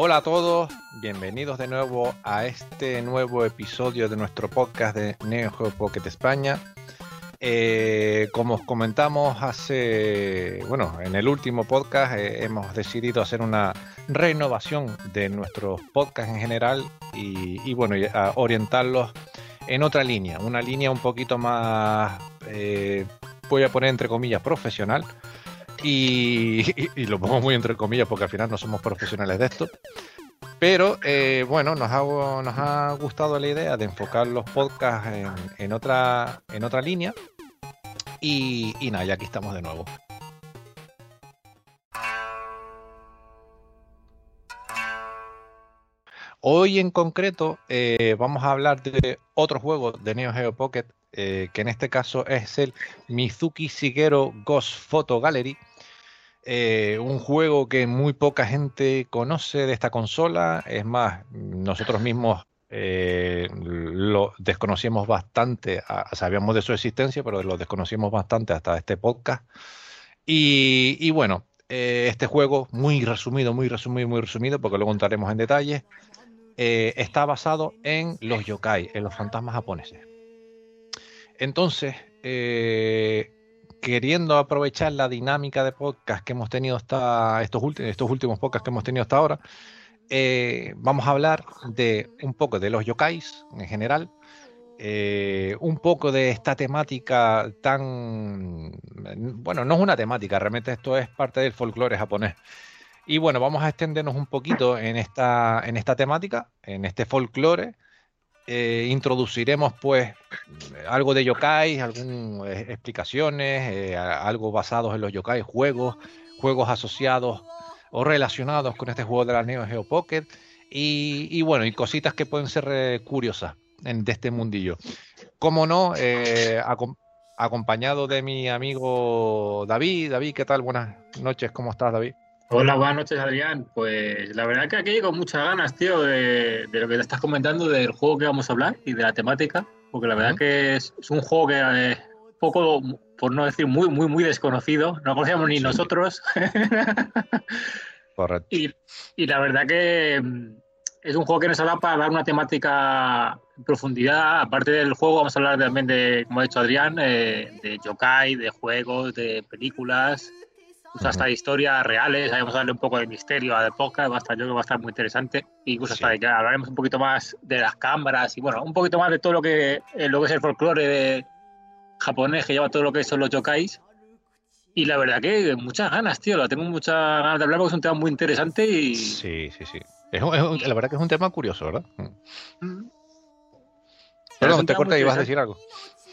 Hola a todos, bienvenidos de nuevo a este nuevo episodio de nuestro podcast de Neo Pocket España. Eh, como os comentamos hace, bueno, en el último podcast eh, hemos decidido hacer una renovación de nuestros podcasts en general y, bueno, orientarlos en otra línea, una línea un poquito más, eh, voy a poner entre comillas, profesional. Y, lo pongo muy entre comillas porque al final no somos profesionales de esto. Pero bueno, nos ha, gustado la idea de enfocar los podcasts en, otra, en otra línea y, nada, ya aquí estamos de nuevo. Hoy en concreto eh, vamos a hablar de otro juego de Neo Geo Pocket, eh, que en este caso es el Mizuki Shigeru Ghost Photo Gallery. Eh, un juego que muy poca gente conoce de esta consola. Es más, nosotros mismos eh, lo desconocíamos bastante, sabíamos de su existencia, pero lo desconocíamos bastante hasta este podcast. Y, bueno, eh, este juego, muy resumido, muy resumido, muy resumido, porque lo contaremos en detalle, está basado en los yokai, en los fantasmas japoneses. Entonces, queriendo aprovechar la dinámica de podcast que hemos tenido hasta estos, estos últimos podcasts que hemos tenido hasta ahora, eh, vamos a hablar de un poco de los yokais en general, eh, un poco de esta temática tan... Bueno, no es una temática, realmente esto es parte del folclore japonés. Y bueno, vamos a extendernos un poquito en esta, en esta temática, en este folclore. Eh, introduciremos pues algo de yokai, algunas explicaciones, algo basados en los yokai, juegos, juegos asociados o relacionados con este juego de la Neo Geo Pocket. Y, bueno, y cositas que pueden ser eh, curiosas en, de este mundillo. Como no, eh, acompañado de mi amigo David. David, ¿qué tal? Buenas noches, ¿cómo estás, David? Hola, buenas noches, Adrián. Pues la verdad que aquí con muchas ganas, tío, de, lo que te estás comentando del juego que vamos a hablar y de la temática, porque la verdad que es, un juego que es eh, poco, por no decir muy, muy, muy desconocido, no conocíamos ni nosotros. Correcto. Y, la verdad que mm, es un juego que nos habla para dar una temática en profundidad. Aparte del juego, vamos a hablar también de, como ha dicho Adrián, eh, de yokai, de juegos, de películas, hasta de historias reales. Vamos a darle un poco de misterio a la podcast, va a estar, yo creo que va a estar muy interesante. Incluso hasta de que hablaremos un poquito más de las cámaras y bueno, un poquito más de todo lo que, eh, lo que es el folclore de, japonés que lleva todo lo que son los yokais. Y la verdad que muchas ganas, tío. La tengo muchas ganas de hablar porque es un tema muy interesante y. Sí, sí, sí. Es, la verdad que es un tema curioso, ¿verdad? Mm. Perdón, te corté y ibas a decir algo.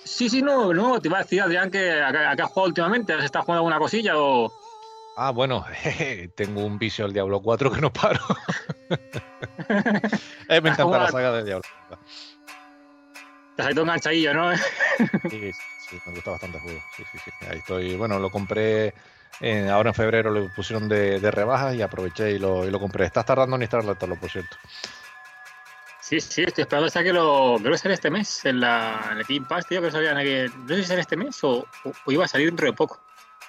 Sí, sí, no, no, te iba a decir, Adrián, que acá, has jugado últimamente, ¿has estado jugando alguna cosilla o...? Ah, bueno, tengo un vicio al Diablo 4 que no paro. eh, me encanta la saga del Diablo. Te has enganchadillo, ¿no? sí, sí, me gusta bastante el juego. Sí, sí, sí. Ahí estoy. Bueno, lo compré. ahora en febrero lo pusieron de, de rebajas y aproveché y lo, y lo compré. Estás tardando en instalarlo, por cierto. Sí, sí, estoy esperando hasta que lo. Creo que sale este mes en, la, en el Team Pass, tío, que no sabían que. No sé si sale este mes o, o, iba a salir dentro de poco.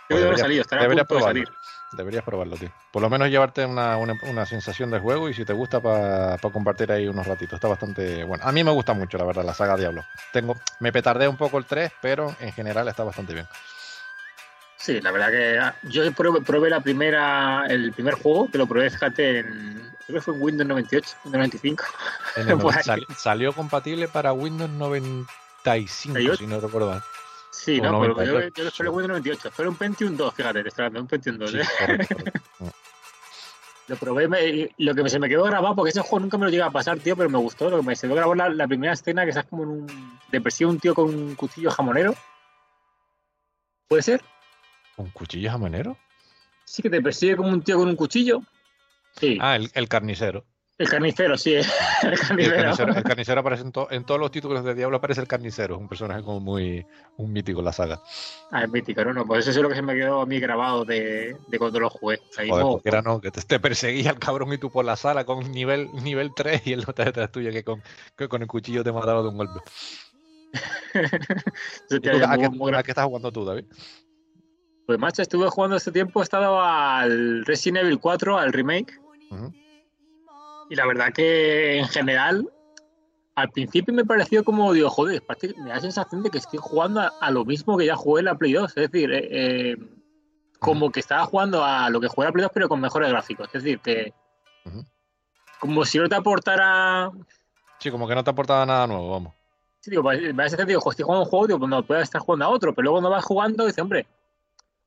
Yo salido, estará a punto de salir. Deberías probarlo, tío. Por lo menos llevarte una, una, sensación de juego y si te gusta para compartir ahí unos ratitos. Está bastante bueno. A mí me gusta mucho, la verdad, la saga Diablo. Tengo, me petardé un poco el 3, pero en general está bastante bien. Sí, la verdad que ah, yo probé, la primera, el primer juego, que lo probé, fíjate, en, creo que fue en Windows 98, Windows 95. salió compatible para Windows 95, si no recuerdo mal. Sí, no, pero yo, yo lo esperé en Windows 98. Fue un Pentium 2, fíjate, te estoy hablando, un Pentium 2. ¿eh? lo probé y lo que se me quedó grabado, porque ese juego nunca me lo llega a pasar, tío, pero me gustó. Lo que me se quedó grabado la, la primera escena que estás como en un. Te persigue un tío con un cuchillo jamonero. ¿Puede ser? ¿Un cuchillo jamonero? Sí, que te persigue como un tío con un cuchillo. Sí. Ah, el carnicero. El carnicero, sí, el carnicero. El carnicero, aparece en, todos los títulos de Diablo, aparece el carnicero, un personaje como muy un mítico en la saga. Ah, es mítico, no, no, pues eso es lo que se me quedó a mí grabado de, de cuando lo jugué. Ahí Joder, era no, que te, perseguía el cabrón y tú por la sala con nivel, nivel 3 y él no te detrás tuyo que con, que con el cuchillo te mataba de un golpe. a, qué, estás jugando tú, David? Pues macho, estuve jugando este tiempo, he estado al Resident Evil 4, al remake. Y la verdad que en general, al principio me pareció como, digo, joder, me da la sensación de que estoy jugando a, lo mismo que ya jugué en la Play 2. Es decir, eh, eh, como que estaba jugando a lo que jugué en la Play 2, pero con mejores gráficos. Es decir, que. Como si no te aportara. Sí, como que no te aportaba nada nuevo, vamos. Sí, digo, me da digo, estoy jugando un juego, digo, pues no, puedes estar jugando a otro, pero luego cuando vas jugando, dices, hombre,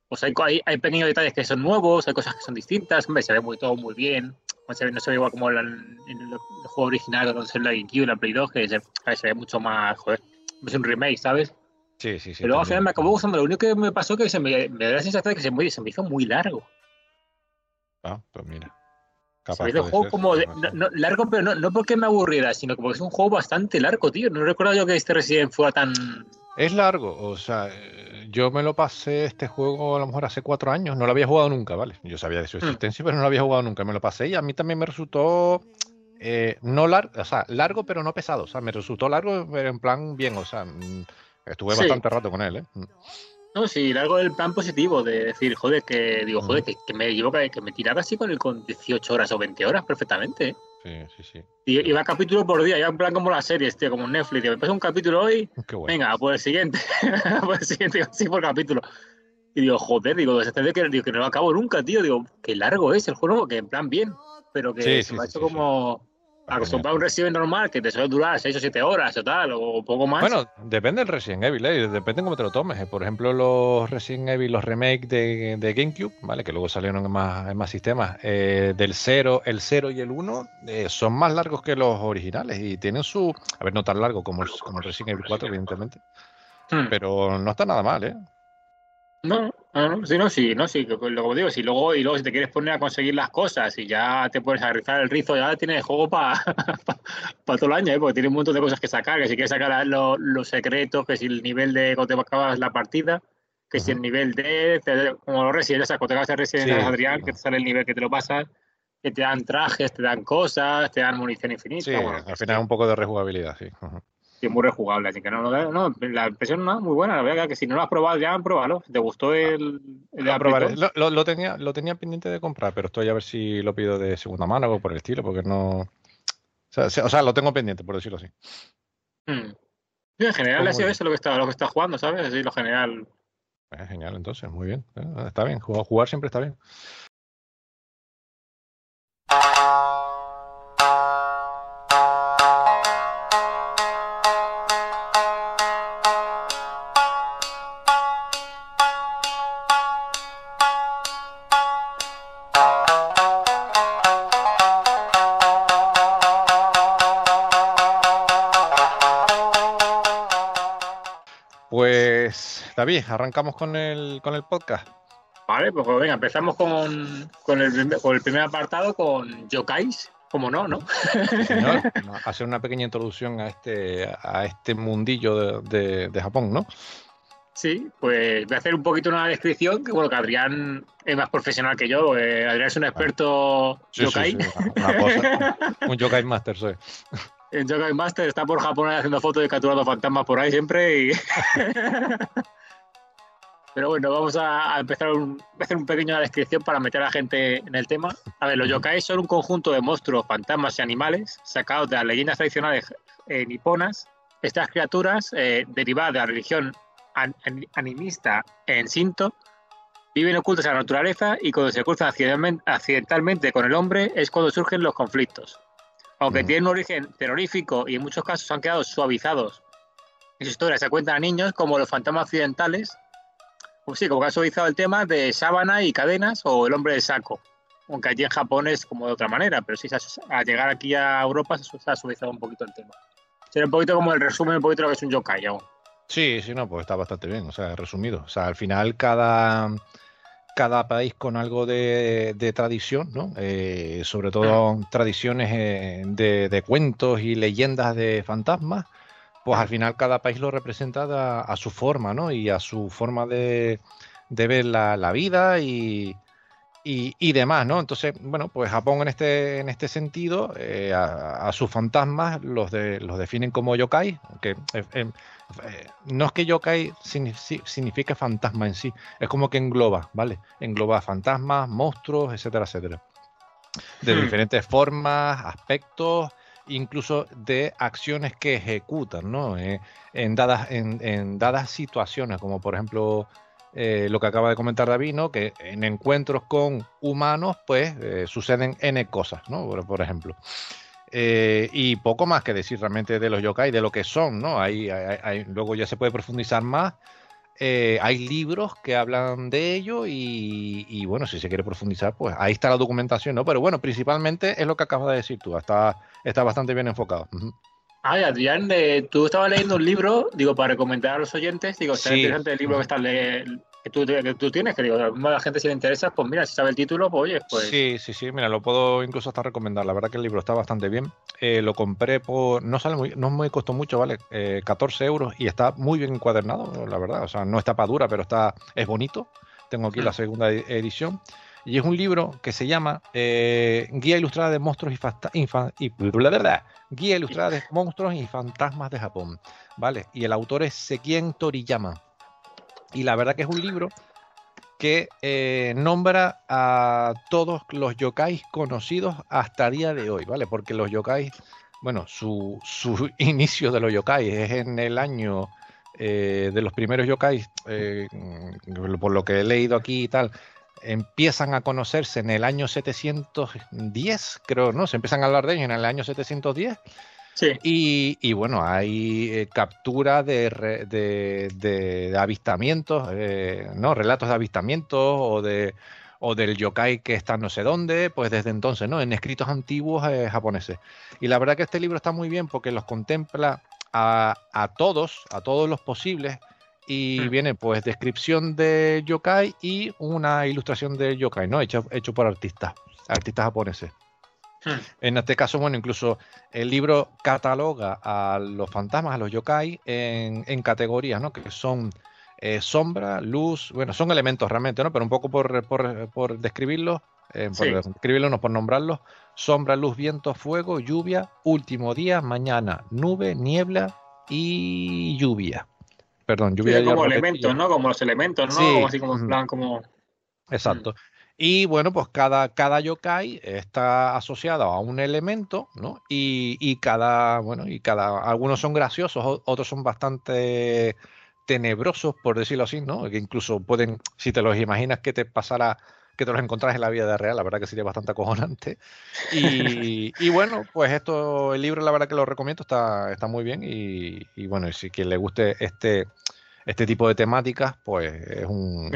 pues hay, hay, pequeños detalles que son nuevos, hay cosas que son distintas, hombre, se ve muy, todo muy bien, no se ve, igual como en el, juego original, cuando se la GameCube, la Play 2, que se, ve mucho más, joder, es un remake, ¿sabes? Sí, sí, sí. Pero al final me acabó gustando, lo único que me pasó que se me, me da la sensación de que se me, se me hizo muy largo. Ah, pues mira. se me hizo un juego como largo, pero no, no porque me aburriera, sino porque es un juego bastante largo, tío. No recuerdo yo que este Resident fuera tan, es largo, o sea, yo me lo pasé este juego a lo mejor hace cuatro años, no lo había jugado nunca, ¿vale? Yo sabía de su hmm. existencia, pero no lo había jugado nunca, me lo pasé y a mí también me resultó eh, no largo, o sea, largo pero no pesado, o sea, me resultó largo pero en plan bien, o sea, mm, estuve bastante rato con él, ¿eh? Mm. No, sí, largo el plan positivo de decir, joder, que digo, joder, que, me llevo que me tiraba así con el con 18 horas o 20 horas perfectamente, ¿eh? Sí, sí, sí. Y iba capítulo por día, iba en plan como las series, tío, como Netflix. me pasa un capítulo hoy, venga, por el siguiente, por el siguiente, así por capítulo. Y digo, joder, digo, desde que, digo, que no lo acabo nunca, tío. Digo, qué largo es el juego, que en plan bien, pero que se me ha hecho como acostumbrado a un Resident normal que te suele durar 6 o 7 horas o tal, o poco más. Bueno, depende del Resident Evil, ¿eh? depende cómo te lo tomes. ¿eh? Por ejemplo, los Resident Evil, los remakes de, de GameCube, ¿vale? Que luego salieron en más, en más sistemas, eh, del 0, el 0 y el 1, eh, son más largos que los originales y tienen su. A ver, no tan largo como el, como el Resident Evil 4, evidentemente. Hmm. Pero no está nada mal, ¿eh? No, no, sí, no, sí, no, sí, como digo, si luego, y luego si te quieres poner a conseguir las cosas y ya te puedes rizar el rizo, ya tienes juego para todo el año, ¿eh? porque tiene un montón de cosas que sacar, que si quieres sacar los secretos, que si el nivel de cuando te acabas la partida, que si el nivel de, como los residentes, cuando te acabas de Resident Adrián, que te sale el nivel que te lo pasas, que te dan trajes, te dan cosas, te dan munición infinita. Sí, al final un poco de rejugabilidad, sí es muy rejugable, así que no, no, no la impresión no, muy buena, la verdad que si no lo has probado ya, pruébalo. ¿Te gustó el, el lo, lo, lo, tenía, lo tenía pendiente de comprar, pero estoy a ver si lo pido de segunda mano o por el estilo, porque no... O sea, o sea lo tengo pendiente, por decirlo así. Hmm. en general ha sido eso lo que está, lo que está jugando, ¿sabes? Así lo general. Es genial, entonces, muy bien. Eh, está bien, jugar siempre está bien. David, arrancamos con el, con el podcast. Vale, pues venga, empezamos con, con, el, con el primer apartado, con Yokais, como no, ¿no? señor, hacer una pequeña introducción a este, a este mundillo de, de, Japón, ¿no? Sí, pues voy a hacer un poquito una descripción, que bueno, que Adrián es más profesional que yo, eh, Adrián es un experto yokai. un yokai master soy en Yokai Master está por Japón haciendo fotos de capturado fantasmas por ahí siempre. Y... Pero bueno, vamos a, empezar a hacer un pequeño descripción para meter a la gente en el tema. A ver, los yokai son un conjunto de monstruos, fantasmas y animales sacados de las leyendas tradicionales eh, niponas. Estas criaturas, eh, derivadas de la religión animista en Shinto, viven ocultas en la naturaleza y cuando se cruzan accidentalmente con el hombre es cuando surgen los conflictos. Aunque tienen un origen terrorífico y en muchos casos han quedado suavizados en su historia, se cuentan a niños como los fantasmas occidentales, pues sí, como que ha suavizado el tema de sábana y cadenas o el hombre de saco. Aunque allí en Japón es como de otra manera, pero sí, al llegar aquí a Europa se ha suavizado un poquito el tema. Sería un poquito como el resumen, un poquito de lo que es un yokai. Sí, sí, no, pues está bastante bien, o sea, resumido. O sea, al final cada cada país con algo de, tradición, ¿no? Eh, sobre todo tradiciones eh, de, cuentos y leyendas de fantasmas, pues al final cada país lo representa a, su forma, ¿no? Y a su forma de, ver la, vida y, y, demás, ¿no? Entonces, bueno, pues Japón en este, en este sentido, eh, a, sus fantasmas los, de, los definen como yokai, que eh, no es que yokai signifique fantasma en sí, es como que engloba, ¿vale? Engloba fantasmas, monstruos, etcétera, etcétera. de Hmm. diferentes formas, aspectos, incluso de acciones que ejecutan, ¿no? Eh, en, dadas, en, en dadas situaciones, como por ejemplo eh, lo que acaba de comentar David, ¿no? Que en encuentros con humanos, pues eh, suceden N cosas, ¿no? Por, por ejemplo. Eh, y poco más que decir realmente de los yokai, de lo que son, ¿no? Hay- hay- luego ya se puede profundizar más. Eh, hay libros que hablan de ello y, y, bueno, si se quiere profundizar, pues ahí está la documentación, ¿no? Pero bueno, principalmente es lo que acabas de decir tú, está, está bastante bien enfocado. Ay, Adrián, eh, tú estabas leyendo un libro, digo, para recomendar a los oyentes, digo, está Sí. interesante el libro que, estás le- que, tú, que tú tienes, que digo, a la gente si le interesa, pues mira, si sabe el título, pues oye, pues... Sí, sí, sí, mira, lo puedo incluso hasta recomendar. La verdad que el libro está bastante bien. Eh, lo compré por. No sale muy, no me costó mucho, ¿vale? Eh, 14 euros y está muy bien encuadernado, la verdad. O sea, no está para dura, pero está, es bonito. Tengo aquí Mm. la segunda e- edición. Y es un libro que se llama eh, Guía Ilustrada de Monstruos y, infa- y bla, bla, bla. Guía Ilustrada de Monstruos y Fantasmas de Japón. ¿Vale? Y el autor es Sekien Toriyama. Y la verdad que es un libro que eh, nombra a todos los yokais conocidos hasta día de hoy, ¿vale? Porque los yokais, bueno, su, su inicio de los yokais es en el año eh, de los primeros yokais, eh, por lo que he leído aquí y tal, empiezan a conocerse en el año 710, creo, ¿no? Se empiezan a hablar de ellos en el año 710 Sí, y, y bueno, hay eh, captura de, re- de- de- de avistamientos, eh, ¿no? Relatos de avistamientos o de o del yokai que está no sé dónde, pues desde entonces, ¿no? En escritos antiguos eh, japoneses. Y la verdad que este libro está muy bien porque los contempla a, a todos, a todos los posibles, y Mm. viene pues descripción de yokai y una ilustración de yokai, ¿no? Hecho, hecho por artistas, artistas japoneses. Hmm. En este caso, bueno, incluso el libro cataloga a los fantasmas, a los yokai, en, en categorías, ¿no? Que son eh, sombra, luz, bueno, son elementos realmente, ¿no? Pero un poco por, por, por describirlos, eh, por Sí. describirlos, no por nombrarlos, sombra, luz, viento, fuego, lluvia, último día, mañana, nube, niebla y lluvia. Perdón, Sí, lluvia. ya como elementos, ¿no? Como los elementos, ¿no? Sí. Como así como plan, como... Exacto. Y bueno, pues cada, cada yokai está asociado a un elemento, ¿no? Y, y cada, bueno, y cada, algunos son graciosos, otros son bastante tenebrosos, por decirlo así, ¿no? Que incluso pueden, si te los imaginas que te pasara, que te los encontrás en la vida real, la verdad que sería bastante acojonante. Y, y bueno, pues esto, el libro, la verdad que lo recomiendo, está, está muy bien. Y, y bueno, si quien le guste este, este tipo de temáticas, pues es un.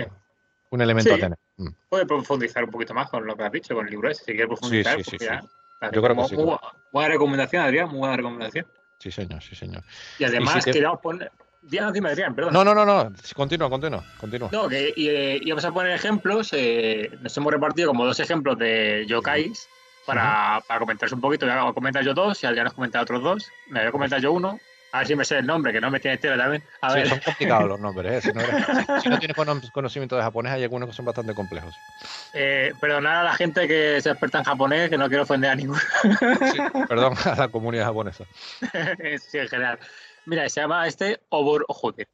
Un elemento Sí. a tener. Mm. Puede profundizar un poquito más con lo que has dicho, con el libro ese, si quieres profundizar. sí, sí, pues sí. ya. Yo creo que Muy- sí. muy bu- buena recomendación, Adrián, muy buena recomendación. Sí, señor, sí, señor. Y además Y si te- queríamos poner... Dime, dime, Adrián, perdón. No, no, no, no. Continúa, continúa, continúa. No, que y, eh, íbamos a poner ejemplos. eh, nos hemos repartido como dos ejemplos de yokais para, para comentaros un poquito. Voy a comentar yo dos y Adrián nos comenta otros dos. Me voy a comentar yo uno. A ver si me sé el nombre, que no me tiene tela también. A Sí, ver, son complicados los nombres, ¿eh? Si no, eres- si- si no tienes cono- conocimiento de japonés, hay algunos que son bastante complejos. eh, perdonad a la gente que se experta en japonés, que no quiero ofender a ninguno. Sí, perdón a la comunidad japonesa. sí, en general. Mira, se llama este Obor... joder.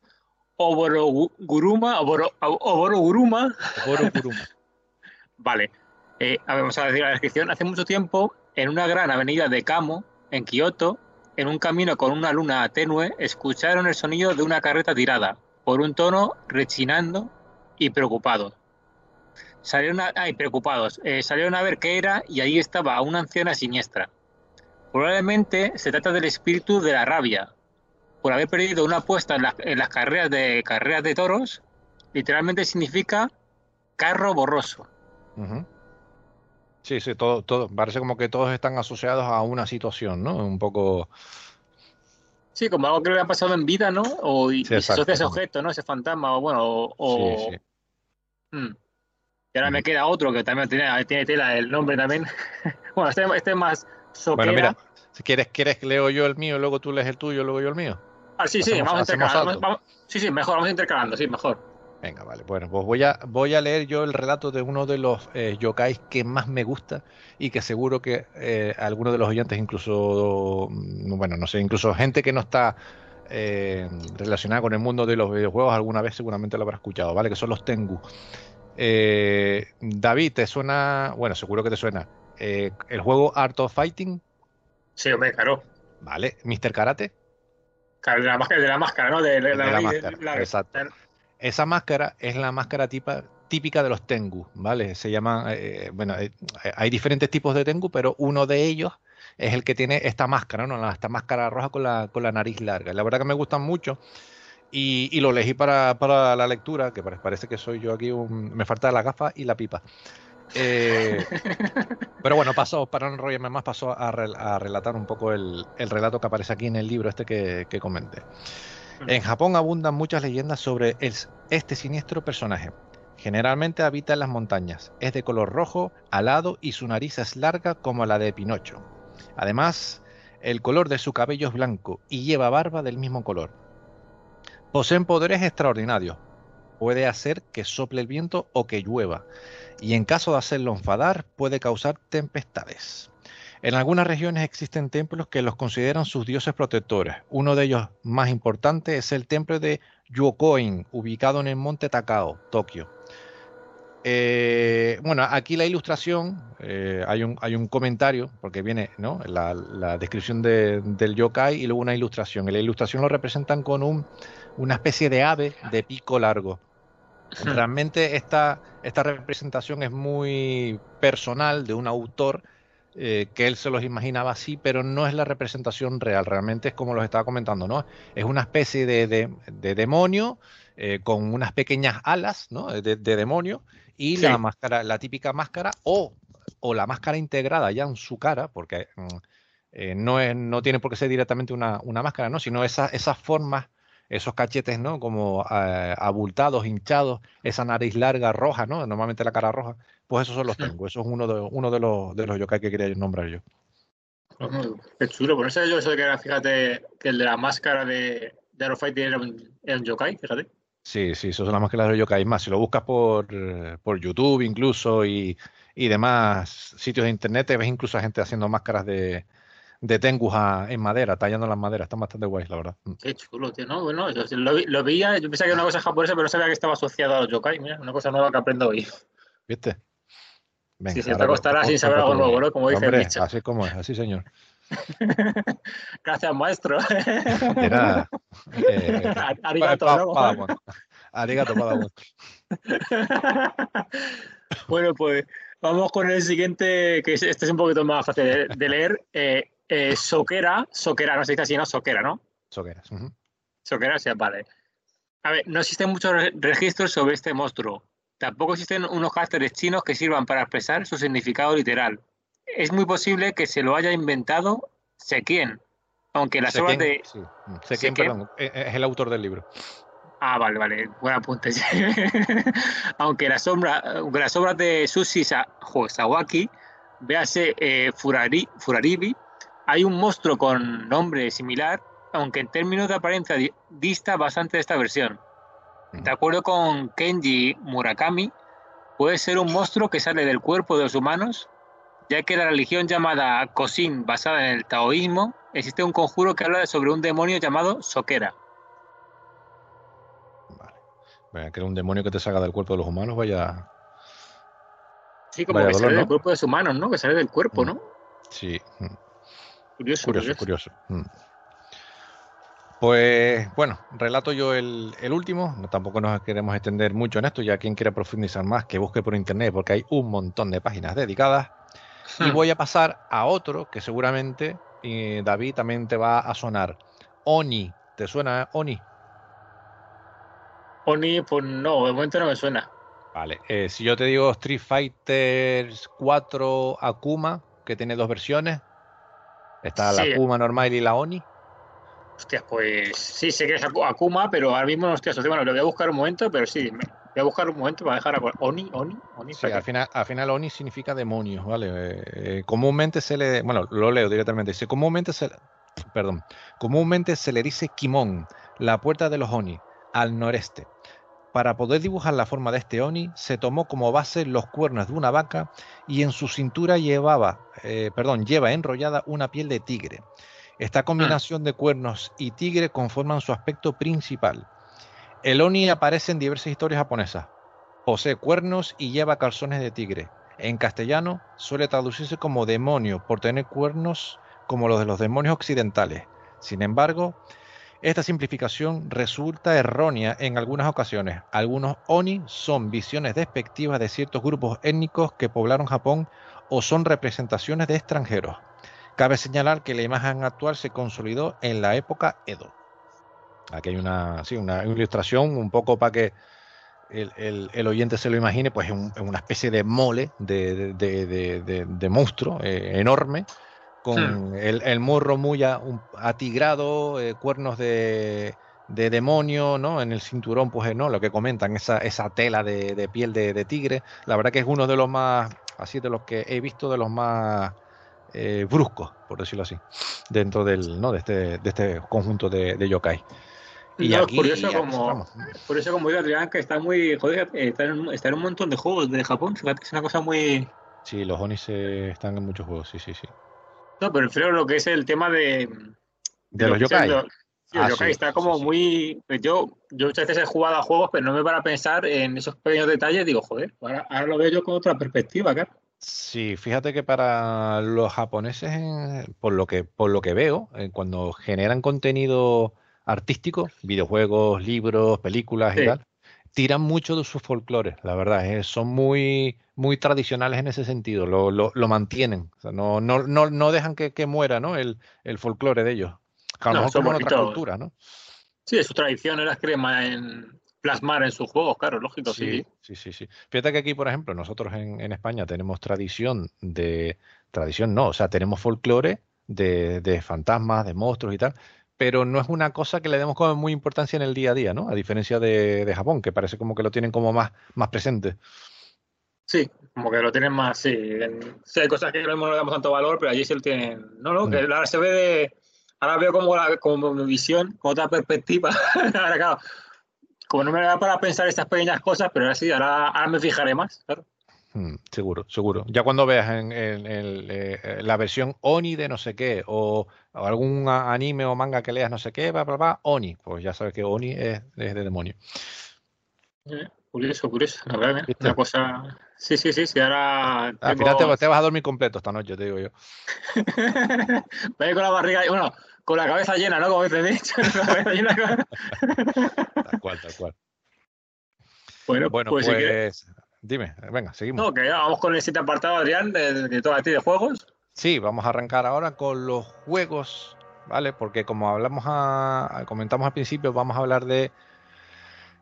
Oboroguruma. Oboro, Oboroguruma. Goro Kuruma. Vale. Eh, vamos a decir la descripción. Hace mucho tiempo, en una gran avenida de Kamo, en Kioto, en un camino con una luna tenue, escucharon el sonido de una carreta tirada, por un tono rechinando y preocupados. Salieron a, ay, preocupados. Eh, salieron a ver qué era y ahí estaba una anciana siniestra. Probablemente se trata del espíritu de la rabia, por haber perdido una apuesta en, las- en las carreras de toros. Literalmente significa carro borroso. Ujú. Sí, sí, todo, todo. Parece como que todos están asociados a una situación, ¿no? Un poco. Sí, como algo que le ha pasado en vida, ¿no? O y, Sí, y se asocia ese objeto, ¿no? Ese fantasma, o bueno, o... o- Sí, sí. Mm. Y ahora me Ujú. queda otro que también tiene, tiene tela el nombre también. bueno, este, este es más soquera. Bueno, mira, si quieres, quieres leo yo el mío, luego tú lees el tuyo, luego yo el mío. Ah, sí, sí, vamos intercalando. Vamos- sí, sí, mejor, vamos intercalando, sí, mejor. Venga, vale. Bueno, pues voy a, voy a leer yo el relato de uno de los eh, yokais que más me gusta y que seguro que eh, algunos de los oyentes, incluso, mm, bueno, no sé, incluso gente que no está eh, relacionada con el mundo de los videojuegos, alguna vez seguramente lo habrá escuchado, ¿vale? Que son los Tengu. Eh, David, ¿te suena? Bueno, seguro que te suena. Eh, el juego Art of Fighting. Sí, hombre, claro. Vale. Mr. Karate. Claro, de la máscara, de la máscara ¿no? De, la, máscara. Exacto. Esa máscara es la máscara típica de los Tengu, ¿vale? Se llama, eh, bueno, hay diferentes tipos de Tengu, pero uno de ellos es el que tiene esta máscara, ¿no? Esta máscara roja con la, con la nariz larga. La verdad que me gustan mucho. Y, lo elegí para, la lectura, que parece que soy yo aquí, un, me falta la gafa y la pipa. Eh, pero bueno, pasó, para no enrollarme más, pasó a, relatar un poco el, relato que aparece aquí en el libro este que, que comenté. En Japón abundan muchas leyendas sobre este siniestro personaje. Generalmente habita en las montañas, es de color rojo, alado y su nariz es larga como la de Pinocho. Además, el color de su cabello es blanco y lleva barba del mismo color. Poseen poderes extraordinarios. Puede hacer que sople el viento o que llueva, y en caso de hacerlo enfadar puede causar tempestades. En algunas regiones existen templos que los consideran sus dioses protectores. Uno de ellos más importante es el templo de Yokoin, ubicado en el monte Takao, Tokio. Eh, bueno, aquí la ilustración, eh, hay, un, hay un comentario, porque viene ¿no? la, descripción del yokai y luego una ilustración. Y la ilustración lo representan con un, una especie de ave de pico largo. Realmente esta, esta representación es muy personal de un autor eh, que él se los imaginaba así, pero no es la representación real, realmente es como los estaba comentando, ¿no? Es una especie de, demonio con unas pequeñas alas, ¿no? de demonio y la máscara, la típica máscara o, o, la máscara integrada ya en su cara, porque mm, eh, no, es, no tiene por qué ser directamente una, una máscara, ¿no? sino esa, esas formas, esos cachetes, ¿no? Como eh, abultados, hinchados, esa nariz larga, roja, ¿no? Normalmente la cara roja, pues esos son los tengo. Eso es uno de, uno de los de los yokai que quería nombrar yo. Qué chulo, por eso yo eso de que era, fíjate, que el de la máscara de, de Aerofight era un, era un yokai, fíjate. Sí, sí, eso son las máscaras de yokai. Más, si lo buscas por, por YouTube incluso y, y, demás sitios de internet, ves incluso a gente haciendo máscaras de, de tengus en madera, tallando las maderas. Están bastante guays, la verdad. Mm. Qué chulo, tío. No, bueno, lo, lo, veía, yo pensaba que era una cosa japonesa, pero no sabía que estaba asociado a los yokai. Mira, una cosa nueva que aprendo hoy. ¿Viste? Venga, sí, sí, te acostarás sin saber algo nuevo, ¿no? Como dice Hombre, Así como es, así señor. Gracias, maestro. Era, eh, Arigato, pa, Arigato, bueno, pues vamos con el siguiente, que este es un poquito más fácil de, leer. Eh, eh, Soquera, Soquera, no se dice así, ¿no? Soquera, ¿no? Soquera. Soquera, sí, vale. A ver, no existen muchos registros sobre este monstruo. Tampoco existen unos caracteres chinos que sirvan para expresar su significado literal es muy posible que se lo haya inventado quién, aunque las obras de... sé quién, perdón, e, e, es el autor del libro. Ah, vale, vale, buen apunte. aunque, las obras, las obras de Sushi Sawaki, véase eh, Furari, Furaribi, hay un monstruo con nombre similar, aunque en términos de apariencia dista bastante de esta versión. De acuerdo con Kenji Murakami, puede ser un monstruo que sale del cuerpo de los humanos ya que la religión llamada Kosin, basada en el taoísmo, existe un conjuro que habla sobre un demonio llamado Soquera. Vale. que era un demonio que te salga del cuerpo de los humanos, vaya. Sí, como que sale del cuerpo de los humanos, ¿no? Que sale del cuerpo, ¿no? Sí. Curioso, curioso. curioso. Mm. Pues bueno, relato yo el, el, último, no, tampoco nos queremos extender mucho en esto, ya quien quiera profundizar más, que busque por internet, porque hay un montón de páginas dedicadas. Y hmm. voy a pasar a otro que seguramente y David también te va a sonar. Oni, ¿te suena Oni? Oni, pues no, de momento no me suena. Vale, eh, si yo te digo Street Fighter 4 Akuma, que tiene dos versiones, está la Akuma normal y la Oni. Hostias, pues sí, sé que es Akuma, pero ahora mismo no estoy asociado. Bueno, lo voy a buscar un momento, pero sí, Voy a buscar un momento para dejar a Oni, Oni, Oni. Sí, al final, al final Oni significa demonios, ¿vale? Eh, eh, comúnmente se le, bueno, lo leo directamente, dice, comúnmente se, perdón, comúnmente se le dice Kimon, la puerta de los Oni, al noreste. Para poder dibujar la forma de este Oni, se tomó como base los cuernos de una vaca y en su cintura llevaba, eh, perdón, lleva enrollada una piel de tigre. Esta combinación de cuernos y tigre conforman su aspecto principal. El Oni aparece en diversas historias japonesas. Posee cuernos y lleva calzones de tigre. En castellano suele traducirse como demonio por tener cuernos como los de los demonios occidentales. Sin embargo, esta simplificación resulta errónea en algunas ocasiones. Algunos oni son visiones despectivas de ciertos grupos étnicos que poblaron Japón o son representaciones de extranjeros. Cabe señalar que la imagen actual se consolidó en la época Edo. Aquí hay una, una ilustración un poco para que el, oyente se lo imagine, pues en, una especie de mole de, monstruo eh, enorme con el, morro muy atigrado, eh, cuernos de, demonio, ¿no? En el cinturón, pues, ¿no? Lo que comentan, esa, esa tela de, piel de, tigre. La verdad que es uno de los más, así de los que he visto, de los más eh, bruscos, por decirlo así, dentro del, ¿no? de, este, de este conjunto de, yokai. Y aquí, por eso, como, por eso como digo Adrián, que está muy, joder, está en, está en un montón de juegos de Japón, fíjate que es una cosa muy... Sí, los Onis están en muchos juegos, sí, sí, sí. No, pero prefiero lo que es el tema de. De, los yokai. Sí, ah, yokai está como muy. Pues yo, yo muchas veces he jugado a juegos, pero no me para pensar en esos pequeños detalles. Digo, joder, ahora, lo veo yo con otra perspectiva, claro. Sí, fíjate que para los japoneses, por lo que, por lo que veo, eh, cuando generan contenido artístico, videojuegos, libros, películas y tal, tiran mucho de su folclore, la verdad. Eh, son muy, muy tradicionales en ese sentido, lo, lo, mantienen. no, no, no, no dejan que, muera ¿no? el, el folclore de ellos. A lo mejor otra cultura, ¿no? Sí, su tradición era crema en plasmar en sus juegos, claro, lógico, sí. Sí, sí, sí. Fíjate que aquí, por ejemplo, nosotros en, en España tenemos tradición de. Tradición no, o sea, tenemos folclore de, de fantasmas, de monstruos y tal, pero no es una cosa que le demos como muy importancia en el día a día, ¿no? A diferencia de, Japón, que parece como que lo tienen como más, más presente. Sí, como que lo tienen más, sí. sí hay cosas que no le damos tanto valor, pero allí se lo tienen. No, no, que mm. ahora se ve de. Ahora veo como, la, como mi visión, con otra perspectiva. ahora, claro, como no me da para pensar estas pequeñas cosas, pero ahora sí, ahora, ahora me fijaré más, claro. Mm, seguro, seguro. Ya cuando veas en, eh, la versión Oni de no sé qué, o, algún anime o manga que leas no sé qué, va, va, va, Oni, pues ya sabes que Oni es, de demonio. Eh, curioso, curioso, la verdad, ¿eh? una cosa. Sí, sí, sí, sí, ahora. Al final te, vas a dormir completo esta noche, te digo yo. Voy con la barriga, bueno, con la cabeza llena, ¿no? Como dicho, la cabeza llena. tal cual, tal cual. Bueno, bueno pues, pues Dime, venga, seguimos. No, que vamos con el sitio apartado, Adrián, de, de ti de juegos. Sí, vamos a arrancar ahora con los juegos, ¿vale? Porque como hablamos a, comentamos al principio, vamos a hablar de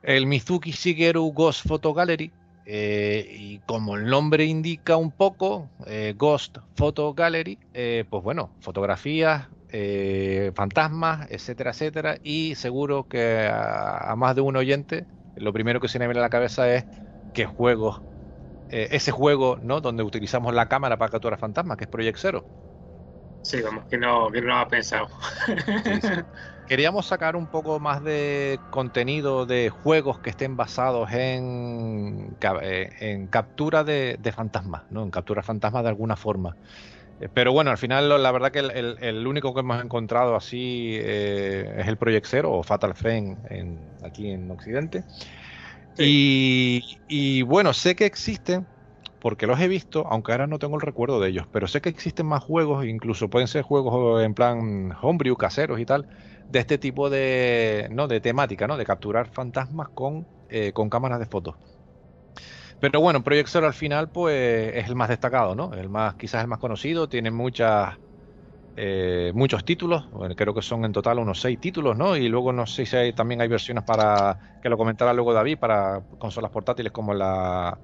el Mizuki Shigeru Ghost Photo Gallery. Eh, y como el nombre indica un poco, eh, Ghost Photo Gallery, eh, pues bueno, fotografías, fantasmas, etcétera, etcétera. Y seguro que a, a, más de un oyente, lo primero que se le viene a la cabeza es qué juego, eh, ese juego, ¿no? Donde utilizamos la cámara para capturar fantasmas, que es Project Zero. Sí, vamos, que no, que no lo ha pensado. Queríamos sacar un poco más de contenido de juegos que estén basados en, eh, en captura de, fantasmas, ¿no? En captura fantasmas de alguna forma. Eh, pero bueno, al final la verdad que el, único que hemos encontrado así es el Project Zero o Fatal Frame en, aquí en Occidente. Y, bueno, sé que existen, porque los he visto, aunque ahora no tengo el recuerdo de ellos, pero sé que existen más juegos, incluso pueden ser juegos en plan homebrew, caseros y tal, de este tipo de, ¿no? de temática, ¿no? de capturar fantasmas con, eh, con cámaras de fotos. Pero bueno, Project Zero al final, pues es el más destacado, ¿no? El más, quizás el más conocido, tiene muchas eh, muchos títulos, creo que son en total unos seis títulos, ¿no? Y luego no sé si hay, también hay versiones para, que lo comentará luego David, para consolas portátiles como la...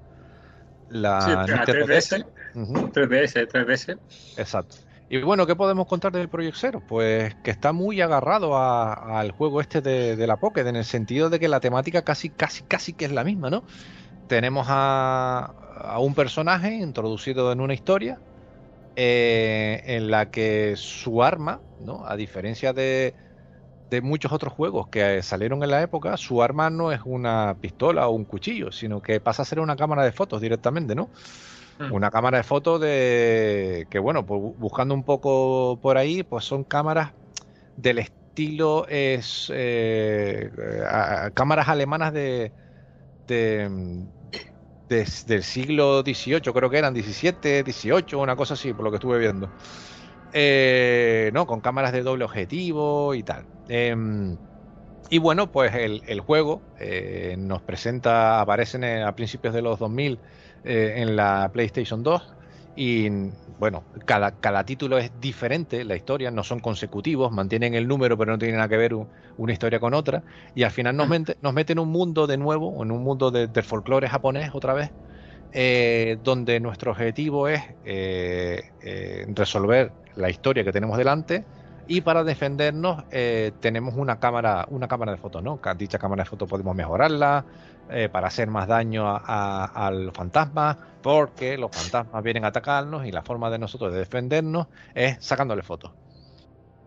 La 3DS. 3DS, 3DS. Exacto. Y bueno, ¿qué podemos contar del Project Zero? Pues que está muy agarrado al juego este de, la Pocket, en el sentido de que la temática casi, casi, casi que es la misma, ¿no? Tenemos a, a un personaje introducido en una historia, eh, en la que su arma, ¿no? a diferencia de, muchos otros juegos que salieron en la época, su arma no es una pistola o un cuchillo, sino que pasa a ser una cámara de fotos directamente, ¿no? Hmm. Una cámara de fotos de que, bueno, pues buscando un poco por ahí, pues son cámaras del estilo es cámaras alemanas de, desde el siglo XVIII, creo que eran 17, 18, una cosa así, por lo que estuve viendo. Eh, ¿no? Con cámaras de doble objetivo y tal. Em, y bueno, pues el, juego eh, nos presenta, aparecen a principios de los 2000 eh, en la PlayStation 2 y bueno, cada, cada título es diferente, la historia, no son consecutivos, mantienen el número pero no tienen nada que ver una historia con otra y al final nos, mete, nos meten en un mundo de nuevo, en un mundo de, del folclore japonés otra vez, eh, donde nuestro objetivo es resolver la historia que tenemos delante y para defendernos eh, tenemos una cámara, una cámara de fotos, ¿no? Dicha cámara de fotos podemos mejorarla eh, para hacer más daño a, los fantasmas, porque los fantasmas vienen a atacarnos y la forma de nosotros de defendernos es sacándole fotos.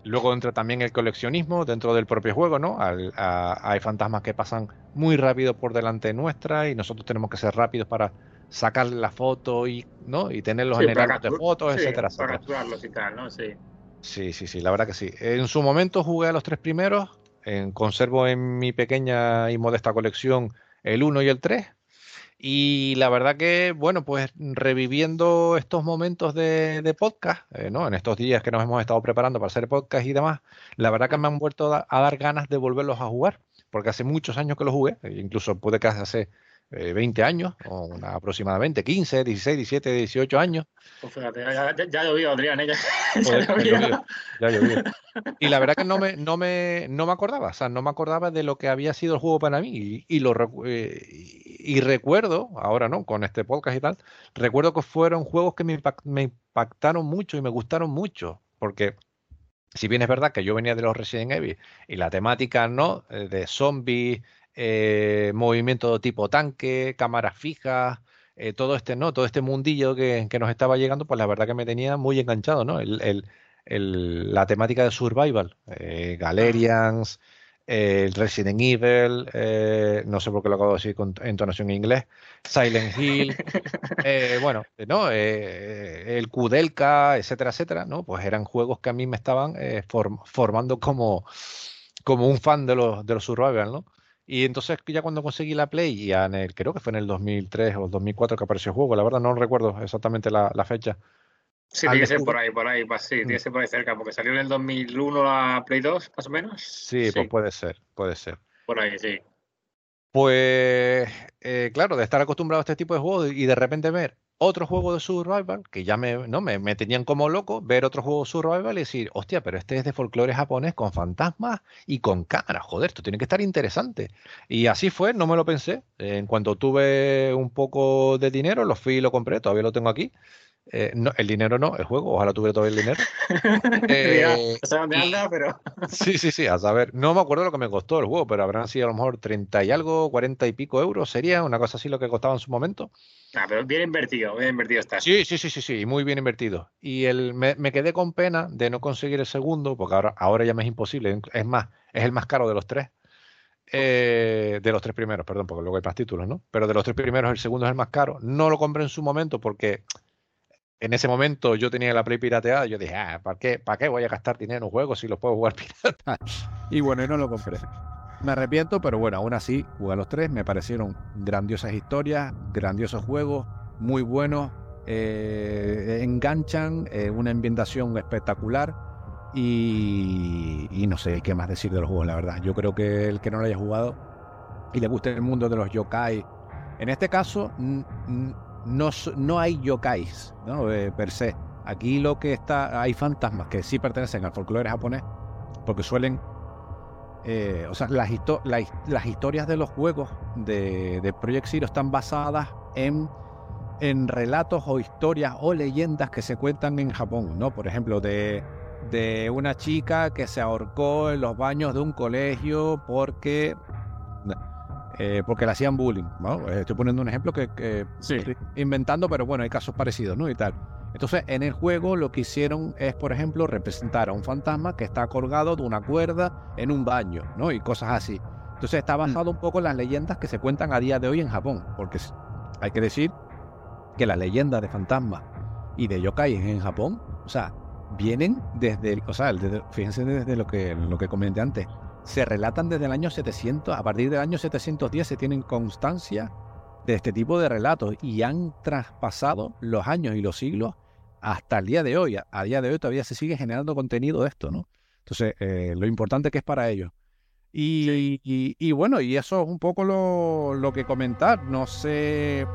Luego entra también el coleccionismo dentro del propio juego, ¿no? hay fantasmas que pasan muy rápido por delante nuestra y nosotros tenemos que ser rápidos para sacarle la foto y, ¿no? y tenerlos en el árbol de fotos, etcétera, Para y tal, ¿no? Sí. Sí, sí, sí, la verdad que sí. En su momento jugué a los tres primeros, en, conservo en mi pequeña y modesta colección el 1 y el 3. Y la verdad que, bueno, pues reviviendo estos momentos de, podcast, eh, ¿no? En estos días que nos hemos estado preparando para hacer podcast y demás, la verdad que me han vuelto a, a dar ganas de volverlos a jugar, porque hace muchos años que los jugué, e incluso puede que hace 20 eh, años, o una, aproximadamente 15, 16, 17, 18 años. Pues fíjate, ya, ya, llovió, Adrián, ella. ya, llovió, Y la verdad que no me, no, me, no me acordaba, o sea, no me acordaba de lo que había sido el juego para mí. Y, lo, eh, y, recuerdo, ahora no, con este podcast y tal, recuerdo que fueron juegos que me, me impactaron mucho y me gustaron mucho, porque si bien es verdad que yo venía de los Resident Evil y la temática no eh, de zombies eh, movimiento tipo tanque, cámaras fijas, eh, todo este, ¿no? Todo este mundillo que, nos estaba llegando, pues la verdad que me tenía muy enganchado, ¿no? la temática de survival, eh, Galerians, el Resident Evil, no sé por qué lo acabo de decir con entonación en inglés, Silent Hill, bueno, ¿no? el Kudelka, etcétera, etcétera, ¿no? Pues eran juegos que a mí me estaban formando como, como un fan de los, de los survival, ¿no? Y entonces ya cuando conseguí la Play, y en el, creo que fue en el 2003 o el 2004 que apareció el juego, la verdad no recuerdo exactamente la, fecha. Sí, tiene que ser por ahí, por ahí, pues, sí, tiene que mm. ser por ahí cerca, porque salió en el 2001 la Play 2, más o menos. Sí, pues puede ser, puede ser. Por ahí, sí. Pues, eh, claro, de estar acostumbrado a este tipo de juegos y de repente ver otro juego de survival que ya me, ¿no? me, tenían como loco ver otro juego de survival y decir, hostia, pero este es de folclore japonés con fantasmas y con cámaras, joder, esto tiene que estar interesante. Y así fue, no me lo pensé. En cuanto tuve un poco de dinero, lo fui y lo compré, todavía lo tengo aquí. Eh, no, el dinero no, el juego, ojalá tuviera todo el dinero. Eh, pero... sí, sí, sí, a saber, no me acuerdo lo que me costó el juego, pero habrán sido a lo mejor 30 y algo, 40 y pico euros, sería una cosa así lo que costaba en su momento. Ah, pero bien invertido, bien invertido está. Sí, sí, sí, sí, sí, muy bien invertido. Y el, me, quedé con pena de no conseguir el segundo, porque ahora, ahora ya me es imposible, es más, es el más caro de los tres. Eh, de los tres primeros, perdón, porque luego hay más títulos, ¿no? Pero de los tres primeros, el segundo es el más caro. No lo compré en su momento porque en ese momento yo tenía la Play pirateada, yo dije, ah, ¿para qué, ¿para qué voy a gastar dinero en un juego si lo puedo jugar pirata? y bueno, y no lo compré. Me arrepiento, pero bueno, aún así, jugué a los tres, me parecieron grandiosas historias, grandiosos juegos, muy buenos, eh, enganchan, eh, una ambientación espectacular y, y, no sé qué más decir de los juegos, la verdad. Yo creo que el que no lo haya jugado y le guste el mundo de los yokai, en este caso no, no hay yokais, ¿no? Eh, per se. Aquí lo que está, hay fantasmas que sí pertenecen al folclore japonés, porque suelen, eh, o sea, las, historias de los juegos de, de, Project Zero están basadas en, en relatos o historias o leyendas que se cuentan en Japón, ¿no? Por ejemplo, de, de una chica que se ahorcó en los baños de un colegio porque eh, porque le hacían bullying. Eh, estoy poniendo un ejemplo que, estoy inventando, pero bueno, hay casos parecidos, ¿no? Y tal. Entonces, en el juego lo que hicieron es, por ejemplo, representar a un fantasma que está colgado de una cuerda en un baño, ¿no? Y cosas así. Entonces está mm. basado un poco en las leyendas que se cuentan a día de hoy en Japón, porque hay que decir que las leyendas de fantasmas y de yokai en Japón, o sea, vienen desde, o sea, fíjense desde lo que, lo que comenté antes, se relatan desde el año 700, a partir del año 710 se tienen constancia de este tipo de relatos y han traspasado los años y los siglos hasta el día de hoy. A, día de hoy todavía se sigue generando contenido de esto, ¿no? Entonces, eh, lo importante que es para ellos. Y, y, bueno, y eso es un poco lo, lo, que comentar. No sé,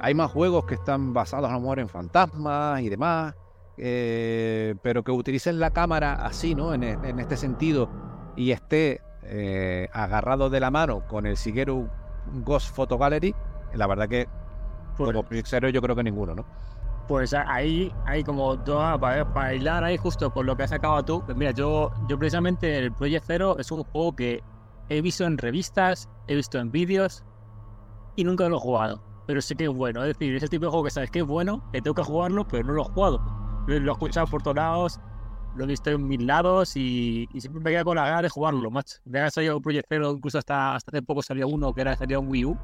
hay más juegos que están basados a lo mejor en fantasmas y demás, eh, pero que utilicen la cámara así, ¿no? En, en este sentido y esté eh, agarrado de la mano con el Shigeru Ghost Photo Gallery, la verdad que pues, como serio yo creo que ninguno, ¿no? Pues ahí hay como dos para, bailar ahí justo con lo que has sacado tú. Pues mira, yo, yo precisamente el Project Zero es un juego que he visto en revistas, he visto en vídeos y nunca lo he jugado. Pero sé que es bueno. Es decir, es el tipo de juego que sabes que es bueno, que tengo que jugarlo, pero no lo he jugado. Lo he escuchado por todos lados, lo he visto en mil lados y, siempre me queda con la gana de jugarlo, macho. De haber salido un Project Zero, incluso hasta, hasta hace poco salió uno que era salía un Wii U.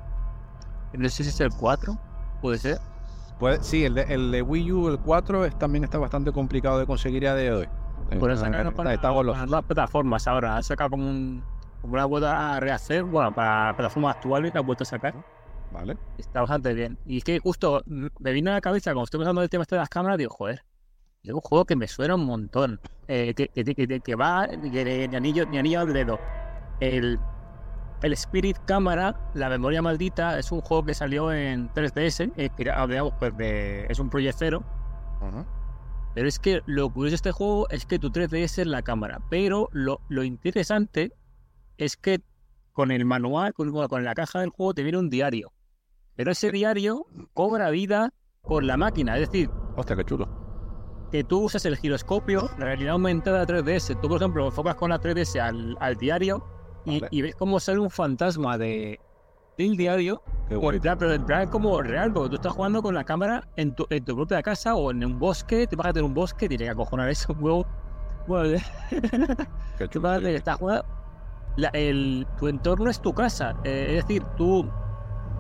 No sé si es el 4, puede ser. Pues, sí, el de, el de Wii U, el 4, es, también está bastante complicado de conseguir a día de hoy. Por eso para, para, las plataformas ahora. Ha sacado como, un, como una vuelta a rehacer, bueno, para plataformas actuales la ha vuelto a sacar. Vale. Está bastante bien. Y es que justo me vino a la cabeza, cuando estoy pensando en el tema este de las cámaras, digo, joder, es un juego que me suena un montón. Eh, que, que, que, va ni anillo, ni anillo al dedo. El, el Spirit Camera, la memoria maldita, es un juego que salió en 3DS. Eh, pues es un proyectero. Pero es que lo curioso de este juego es que tu 3DS es la cámara. Pero lo, lo interesante es que con el manual, con, con la caja del juego, te viene un diario. Pero ese diario cobra vida con la máquina. Es decir, hostia, qué chulo que tú usas el giroscopio, la realidad aumentada 3DS. Tú, por ejemplo, enfocas con la 3DS al, al diario y, ves cómo sale un fantasma de, del diario. pero en plan como real, porque tú estás jugando con la cámara en tu, en tu propia casa o en un bosque, te vas a tener un bosque, tiene que acojonar eso, huevo. Bueno, Qué chulo, estás jugando. el, tu entorno es tu casa. Eh, es decir, tú,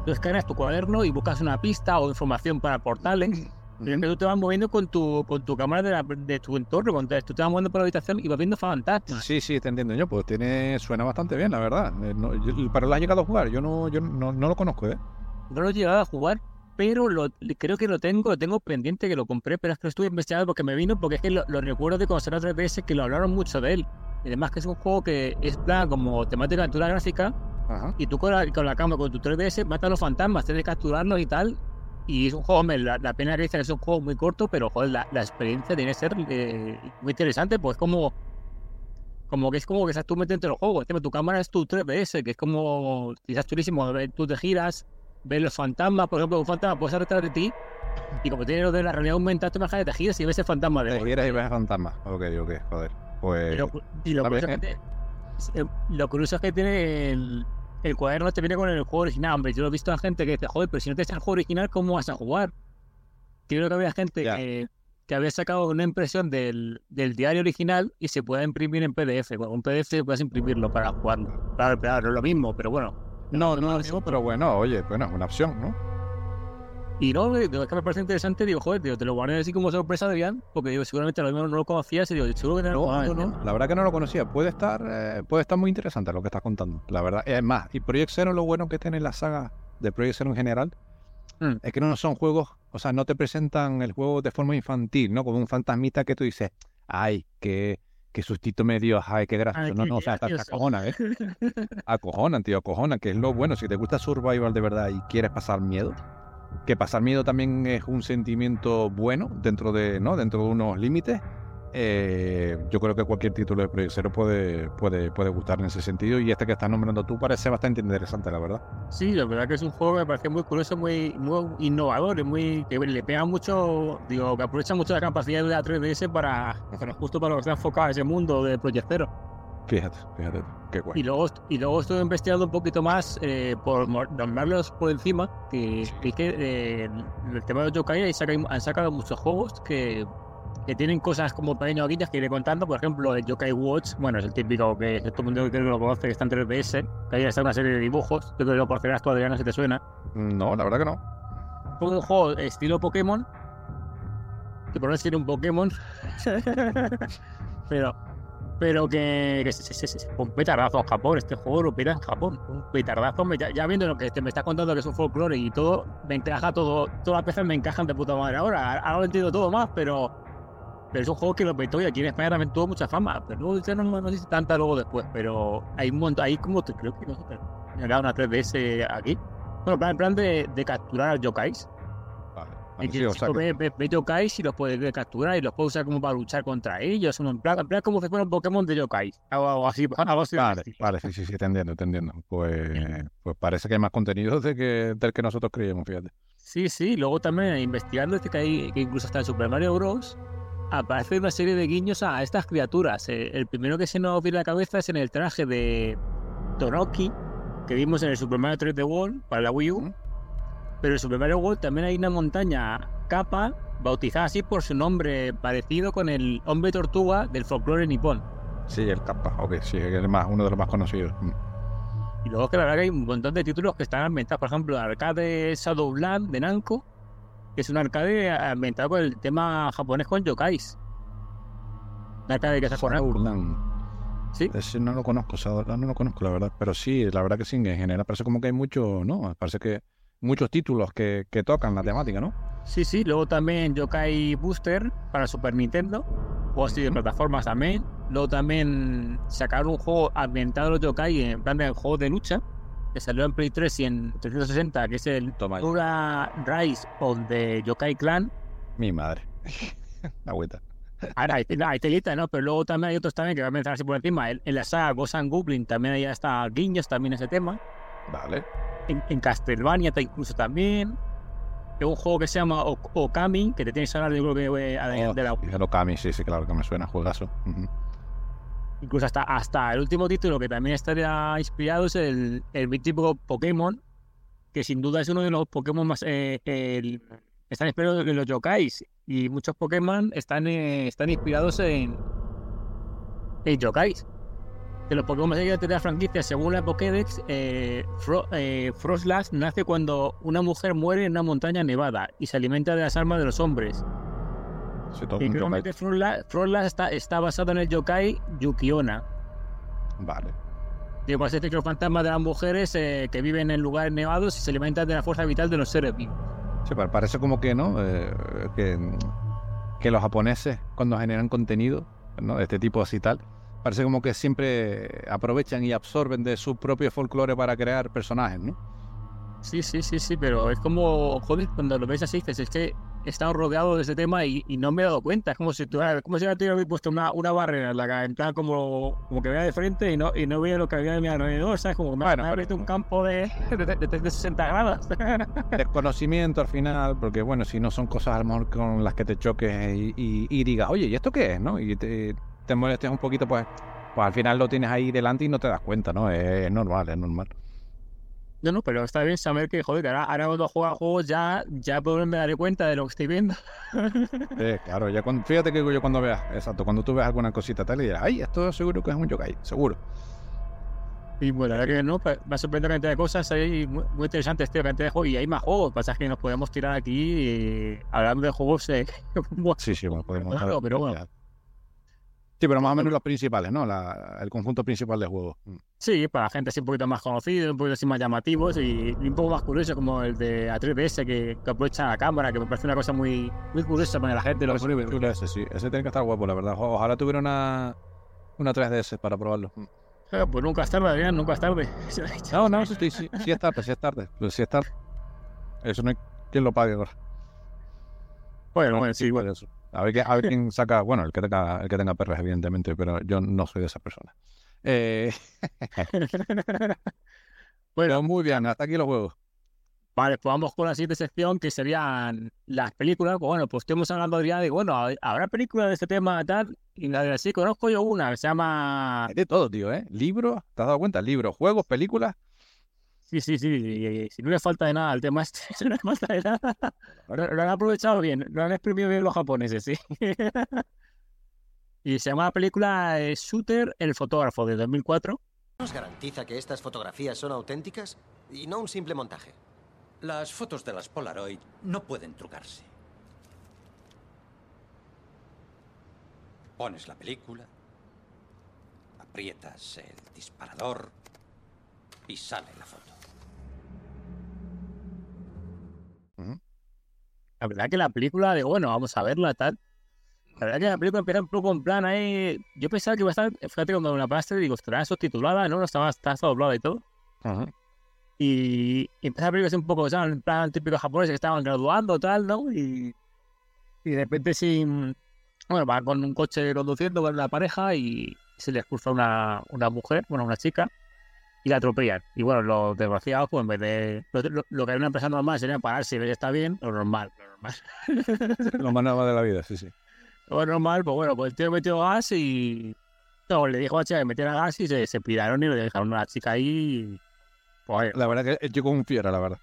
tú escaneas tu cuaderno y buscas una pista o información para portales que tú te vas moviendo con tu, con tu cámara de, de tu entorno, con, tú te vas moviendo por la habitación y vas viendo fantasmas. Sí, sí, te entiendo yo, pues tiene, suena bastante bien, la verdad. Eh, pero lo has llegado a jugar, yo no, yo no, no lo conozco, ¿eh? No lo he llegado a jugar, pero lo, creo que lo tengo, lo tengo pendiente que lo compré, pero es que lo estuve investigando porque me vino, porque es que lo, recuerdo de cuando salió 3DS que lo hablaron mucho de él. Y además que es un juego que es plan como temática de aventura gráfica, y tú con la, con la cámara, con tu 3DS, matas a los fantasmas, tienes que capturarlos y tal, y es un juego, la, la pena que es un juego muy corto, pero joder, la, la experiencia tiene que ser eh, muy interesante, pues como como que es como que estás tú metiendo en los juegos. Tu cámara es tu 3DS, que es como quizás chulísimo. Tú te giras, ves los fantasmas, por ejemplo, un fantasma puede estar detrás de ti. Y como tiene lo de la realidad aumentada, tú imagen te giras y ves el fantasma de Te giras y ves el fantasma. Ok, ok, joder. Pues. y lo, curioso, es que eh, lo curioso es que tiene el, el cuaderno te viene con el juego original. Hombre, yo lo he visto a gente que dice, joder, pero si no te está el juego original, ¿cómo vas a jugar? Creo que había gente que, que, había sacado una impresión del, del, diario original y se puede imprimir en PDF. Con un PDF puedes imprimirlo para jugarlo. Claro, claro, es lo mismo, pero bueno. No, no, no, pero bueno, oye, bueno, es una opción, ¿no? Y no, es que me parece interesante, digo, joder, tío, te lo guardé así como sorpresa, Adrián, porque digo, seguramente lo mismo no lo conocías y digo, seguro que no, no, no, La verdad que no lo conocía, puede estar, eh, puede estar muy interesante lo que estás contando, la verdad. Es más, y Project Zero lo bueno que tiene la saga de Project Zero en general mm. es que no son juegos, o sea, no te presentan el juego de forma infantil, ¿no? Como un fantasmita que tú dices, ay, qué, qué sustito me dio, ay, qué gracioso. no, no, o sea, te, acojonan, ¿eh? acojonan, tío, acojonan, que es lo bueno. Si te gusta Survival de verdad y quieres pasar miedo, que pasar miedo también es un sentimiento bueno dentro de, ¿no? dentro de unos límites. Eh, yo creo que cualquier título de Project puede, puede, puede gustar en ese sentido y este que estás nombrando tú parece bastante interesante, la verdad. Sí, la verdad que es un juego que me parece muy curioso, muy, muy innovador, muy, que le pega mucho, digo, que aprovecha mucho la capacidad de la 3DS para, justo para lo que está enfocado a ese mundo de Project Fíjate, fíjate, qué guay. Y luego, y luego estuve investigando un poquito más, eh, por nombrarlos por encima, que, que, eh, el tema de los yokai han sacado muchos juegos que, que tienen cosas como pequeños guiños que iré contando. Por ejemplo, el Yokai Watch, bueno, es el típico que todo el mundo que lo conoce, que está en 3DS, que ahí está una serie de dibujos. Yo creo que por tú, Adriana, si te suena. No, la verdad que no. un juego estilo Pokémon, que por no decir un Pokémon, pero pero que, que se, se, se, un petardazo en Japón, este juego lo pira en Japón, un petardazo, ya, ya, viendo lo que te me estás contando que es un folclore y todo, me encaja todo, todas las piezas me encajan de puta madre. Ahora, ahora lo entiendo todo más, pero, pero es un juego que lo petó y aquí en España también tuvo mucha fama, pero luego no, no, no sé si tanta luego después, pero hay un montón, hay como, creo que nosotros, me una 3DS aquí, bueno, en plan de, de capturar a yokais, o sea que... ve, yokais y los puedes capturar y los puedes usar como para luchar contra ellos. En plan, en plan como si fueran Pokémon de. Algo, algo así. Algo así vale, vale, sí, sí, sí, te entiendo, te entiendo. Pues, pues parece que hay más contenido de que, del que nosotros creíamos, fíjate. Sí, sí. Luego también investigando este que hay, que incluso hasta en Super Mario Bros. aparece una serie de guiños a estas criaturas. El primero que se nos viene a la cabeza es en el traje de Toroki, que vimos en el Super Mario 3D World para la Wii U. ¿Mm? Pero en Super Mario World también hay una montaña capa bautizada así por su nombre, parecido con el hombre tortuga del folclore nipón. Sí, el capa, ok, sí, es más, uno de los más conocidos. Y luego que la verdad que hay un montón de títulos que están ambientados, por ejemplo, el arcade Shadowland de Namco, que es un arcade ambientado con el tema japonés con yokais. Un arcade que se Shadowland. Sí. Ese no lo conozco, Shadowland no lo conozco, la verdad. Pero sí, la verdad que sí, en general parece como que hay mucho, ¿no? Parece que muchos títulos que, que, tocan la temática, ¿no? Sí, sí, luego también Yokai Booster para Super Nintendo, así de plataformas también. Luego también sacaron un juego ambientado en los Yokai en plan de juego de lucha, que salió en Play 3 y en 360, que es el Tura Rise of the Yokai Clan. Mi madre. la vuelta. Ahora, hay, hay telita, ¿no? Pero luego también hay otros también que voy a mencionar así por encima. En, en la saga Ghost and Goblin también ya está guiños también ese tema. Vale en, en Castlevania incluso también. Es un juego que se llama Okami, que te tienes que hablar, yo creo que de, oh, de la... Okami, sí, sí, claro que me suena, juegazo. Uh -huh. Incluso hasta, hasta el último título que también estaría inspirado es el, el mítico Pokémon, que sin duda es uno de los Pokémon más... Eh, el, están inspirados en los yokais y muchos Pokémon están, eh, están inspirados en, en yokais de los Pokémon más de la franquicia, según la Pokédex, eh, Fro eh, Frostlass nace cuando una mujer muere en una montaña nevada y se alimenta de las armas de los hombres. y que Frostlass, Frostlass está, está, basado en el yokai Yukiona. Vale. Y pues este que los fantasmas de las mujeres eh, que viven en lugares nevados y se alimentan de la fuerza vital de los seres vivos. Sí, parece como que, ¿no? Eh, que, que los japoneses, cuando generan contenido, ¿no? De este tipo así tal, parece como que siempre aprovechan y absorben de su propio folclore para crear personajes, ¿no? Sí, sí, sí, sí, pero es como, joder, cuando lo ves así, dices, es que he estado rodeado de ese tema y, y no me he dado cuenta. Es como si, tuviera, como si hubiera puesto una, una barrera en la cara, en plan como, como que veía de frente y no, y no veía lo que había de mi alrededor, ¿sabes? Como que me, bueno, me ha abierto un campo de, de, de, de 60 grados. Desconocimiento al final, porque bueno, si no son cosas a lo mejor con las que te choques y, y, y digas, oye, ¿y esto qué es? ¿no? Y te, te molestes un poquito, pues, pues al final lo tienes ahí delante y no te das cuenta, ¿no? Es, es normal, es normal. No, no, pero está bien saber que, joder, ahora, ahora cuando juego juegos ya, ya me daré cuenta de lo que estoy viendo. Sí, claro, ya cuando, fíjate que yo cuando veas, exacto, cuando tú veas alguna cosita tal y dirás, ay, esto seguro que es un yokai, seguro. Y bueno, la verdad que no, me ha sorprendido cantidad de cosas ahí muy, muy interesantes, tío, cantidad de juegos, y hay más juegos, pasa que nos podemos tirar aquí y, hablando de juegos. Eh, sí, sí, bueno, podemos. Claro, pero bueno. Sí, pero más o menos los principales, ¿no? La, el conjunto principal de juegos. Sí, para gente así un poquito más conocida, un poquito así más llamativos y, y un poco más curioso, como el de A3DS que, que, aprovecha la cámara, que me parece una cosa muy, muy curiosa para la gente. Lo pues, ese, sí, ese tiene que estar guapo, la verdad. Ojalá tuviera una, una 3DS para probarlo. Eh, pues nunca es tarde, Adrián, nunca es tarde. No, no, sí, sí, sí es tarde, sí es tarde. Pues sí es tarde. Eso no hay quien lo pague ahora. Bueno, bueno, sí, bueno. Eso. A ver, a ver quién saca, bueno, el que tenga, el que tenga perras, evidentemente, pero yo no soy de esa persona. Eh... bueno, muy bien, hasta aquí los juegos. Vale, pues vamos con la siguiente sección que serían las películas. Pues bueno, pues estuvimos hablando ya de, bueno, habrá películas de este tema tal. Y la de sí, conozco yo una que se llama. Hay de todo, tío, ¿eh? Libros, ¿te has dado cuenta? Libros, juegos, películas. Sí, sí, sí, y, si no le falta de nada al tema este, si no le falta de nada. Lo, lo han aprovechado bien, lo han exprimido bien los japoneses, sí. y se llama la película Shooter, el fotógrafo, de 2004. ¿Nos garantiza que estas fotografías son auténticas y no un simple montaje? Las fotos de las Polaroid no pueden trucarse. Pones la película, aprietas el disparador y sale la foto. La verdad que la película, digo, bueno, vamos a verla, tal. La verdad que la película empieza un poco en plan ahí. Yo pensaba que iba a estar, fíjate, cuando la pasaste, digo, estará subtitulada, ¿no? No estaba, estaba doblada y todo. Y, y empieza la película así un poco, ¿sabes? En plan típico japonés que estaban graduando, tal, ¿no? Y, y de repente sin. Bueno, va con un coche conduciendo con la pareja y se les cruza una, una mujer, bueno, una chica, y la atropellan. Y bueno, los desgraciados, pues en vez de. Lo, lo- lo que hay en una empresa normal sería pararse y ver si está bien, lo normal, lo normal. Lo más normal de la vida, sí, sí. Lo normal, pues bueno, pues el tío metió gas y. No, le dijo a la chica que metiera gas y se, se piraron y le dejaron a la chica ahí. Pues, La verdad que yo confiara, la verdad.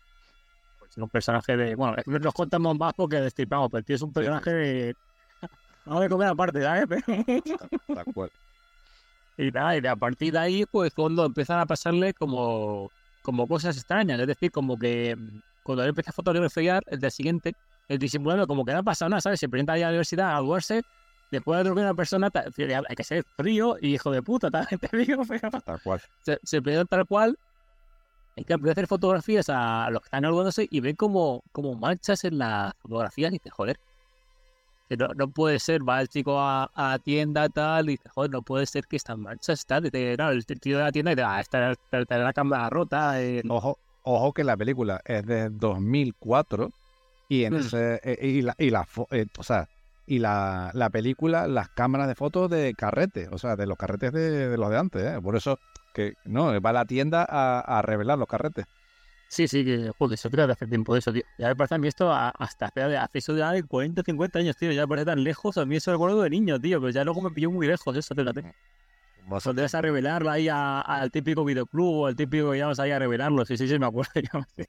pues, es un personaje de. Bueno, no nos contamos más porque destripamos, pero el tío es un personaje de. Vamos a comer aparte, ¿sabes? Tal cual. Y nada, y a partir de ahí, pues cuando empiezan a pasarle como, como cosas extrañas. Es decir, como que mm, cuando él empieza a fotografiar, el día siguiente, el disimulando como que no ha pasado nada, ¿sabes? Se presenta ahí a la universidad a graduarse, después de dormir una persona, hay que ser frío y hijo de puta, también te digo, pero Tal cual. se, se presenta tal cual. Y que empieza a hacer fotografías a, a los que están graduándose y ven como, como manchas en la fotografía y dice, joder, que no, no puede ser, va el chico a, a tienda tal y dice, joder, no puede ser que estas manchas están, y te- el tío de la tienda y dice, ah, esta esta- esta la cámara rota, eh, Ojo, ojo que la película es de 2004 y en Mm. ese- eh, y la, y la eh, o sea, y la, la película, las cámaras de fotos de carrete, o sea, de los carretes de, de los de antes, ¿eh? Por eso que no, va a la tienda a, a revelar los carretes. Sí, sí, que joder, eso creo de hace tiempo de eso, tío. Ya me parece a mí esto a- hasta hace eso de hace 40, 50 años, tío. Ya me parece tan lejos. A mí eso recuerdo de niño, tío. Pero ya luego me pilló muy lejos eso, fíjate. Vas a revelarlo ahí a- al típico videoclub o al típico que íbamos ahí a revelarlo. Sí, sí, sí, me acuerdo. ya, sí.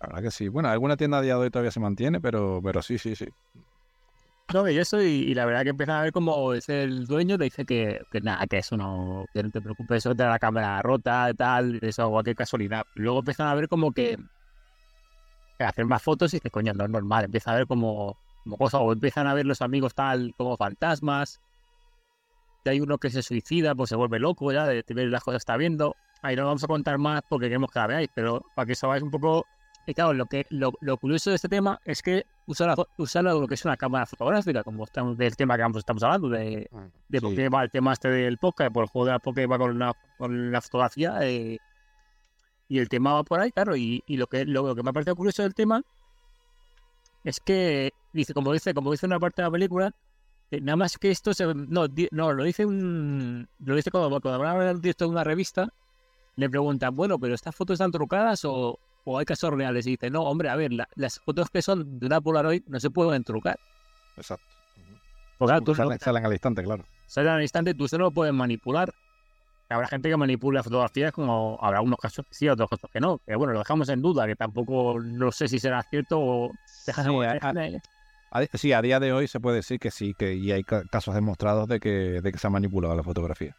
La verdad que sí. Bueno, alguna tienda a día de hoy todavía se mantiene, pero, pero sí, sí, sí. No, y eso, y, la verdad que empieza a ver como es el dueño, te dice que, nada, que eso no, que no te preocupes, eso te da la cámara rota, tal, eso, cualquier casualidad. Luego empiezan a ver como que, que hacer más fotos y dices, coño, no es normal, empieza a ver como, como cosas, o empiezan a ver los amigos tal, como fantasmas, y hay uno que se suicida, pues se vuelve loco ya, de, de ver las cosas que está viendo. Ahí no vamos a contar más porque queremos que la veáis, pero para que sabáis un poco y claro, lo que lo, lo curioso de este tema es que usa, la, fo- usa lo que es una cámara fotográfica, como estamos, del tema que estamos hablando, de, de por qué va el tema este del podcast, por el juego de la porque va con la, con la fotografía. eh, y el tema va por ahí, claro. Y, y lo, que, lo, lo que me ha parecido curioso del tema es que, dice como dice como dice una parte de la película, nada más que esto se, no, di- no, lo dice un lo dice cuando, cuando hablan de una revista, le preguntan, bueno, pero estas fotos están trucadas o, o hay casos reales. Y dice, no, hombre, a ver, la- las fotos que son de una Polaroid no se pueden trucar. Exacto. Porque claro, tú no- Salen, al instante, claro. salen al instante, tú solo lo puedes manipular. Habrá gente que manipula fotografías, como habrá unos casos que sí, otros casos que no. Que bueno, lo dejamos en duda, que tampoco no sé si será cierto o dejas Sí, a- sí, a día de hoy se puede decir que sí, que y hay ca- casos demostrados de que, de que se ha manipulado la fotografía.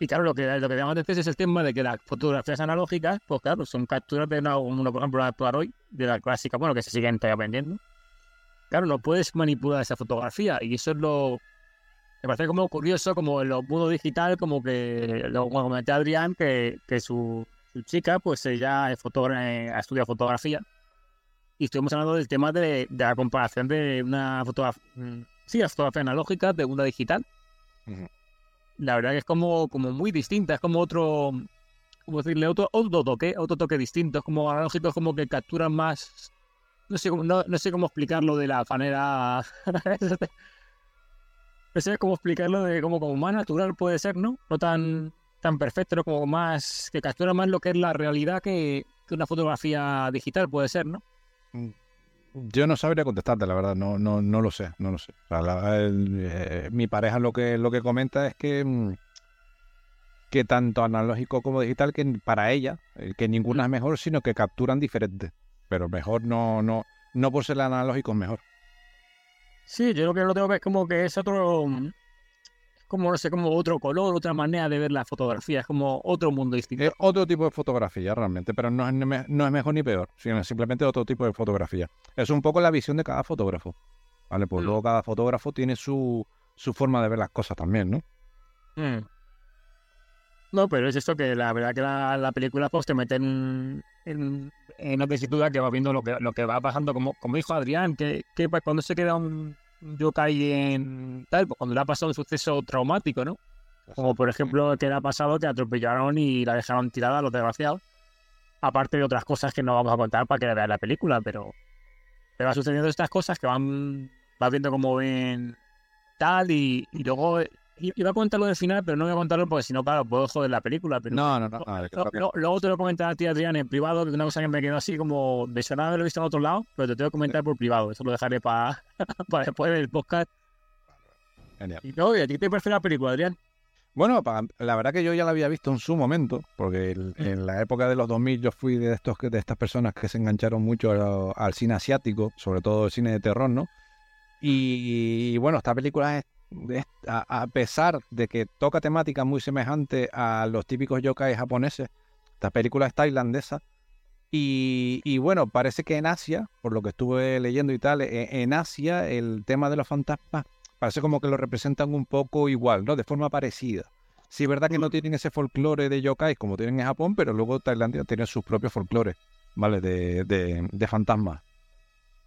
Y claro, lo que, lo que llamamos veces es el tema de que las fotografías analógicas, pues claro, son capturas de una, una, por ejemplo, una Polaroid, de la clásica, bueno, que se siguen todavía vendiendo. Claro, no puedes manipular esa fotografía y eso es lo... Me parece como curioso, como en lo mundo digital, como que, lo, comenté Adrián, que, que su, su chica, pues ella es eh, ha estudiado fotografía. Y estuvimos hablando del tema de, de la comparación de una fotografía, sí, la fotografía analógica de una digital la verdad que es como, como muy distinta, es como otro, como decirle, otro, otro toque, otro toque distinto, es como analógico, es como que capturan más, no sé, no, no sé cómo explicarlo de la manera, no sé cómo explicarlo de como, como más natural puede ser, ¿no? No tan, tan perfecto, ¿no? como más, que captura más lo que es la realidad que, que una fotografía digital puede ser, ¿no? Yo no sabría contestarte, la verdad, no, no, no lo sé, no lo sé. Eh, mi pareja lo que, lo que comenta es que, mm, que tanto analógico como digital, que para ella, eh, que ninguna es mejor, sino que capturan diferente. Pero mejor no, no, no por ser analógico es mejor. Sí, yo lo que lo tengo que es como que es otro, es como, no sé, como otro color, otra manera de ver la fotografía, es como otro mundo distinto. Es otro tipo de fotografía realmente, pero no es, no es mejor ni peor, sino simplemente otro tipo de fotografía. Es un poco la visión de cada fotógrafo. ¿Vale? Pues Mm. luego cada fotógrafo tiene su, su forma de ver las cosas también, ¿no? Mm. No, pero es esto que la verdad que la, la película pues te mete en, en, en una tesitura que va viendo lo que, lo que va pasando, como, como dijo Adrián, que, que pa- cuando se queda un un yokai en tal, pues cuando le ha pasado un suceso traumático, ¿no? Como por ejemplo que le ha pasado que atropellaron y la dejaron tirada a los desgraciados. Aparte de otras cosas que no vamos a contar para que la vean la película, pero, pero va sucediendo estas cosas que van, vas viendo cómo ven tal y, y luego iba a contarlo del final, pero no voy a contarlo porque si no, claro, puedo joder la película. Pero No, no, no. no, lo- luego te lo comentaré a ti, Adrián, en privado, que es una cosa que me quedó así como de sonar haberlo visto en otro lado, pero te tengo que comentar por privado. Eso lo dejaré para después del podcast. Genial. Y no, ¿y a ti te parece la película, Adrián? Bueno, pa- la verdad que yo ya la había visto en su momento, porque el- en la época de los 2000 yo fui de estos de estas personas que se engancharon mucho al cine asiático, sobre todo el cine de terror, ¿no? Y, bueno, esta película es- a, a pesar de que toca temáticas muy semejantes a los típicos yokai japoneses, esta película es tailandesa. Y, y bueno, parece que en Asia, por lo que estuve leyendo y tal, e- en Asia el tema de los fantasmas parece como que lo representan un poco igual, ¿no? De forma parecida. Sí, es verdad que no tienen ese folclore de yokai como tienen en Japón, pero luego Tailandia tiene sus propios folclores, ¿vale? De, de, de fantasmas.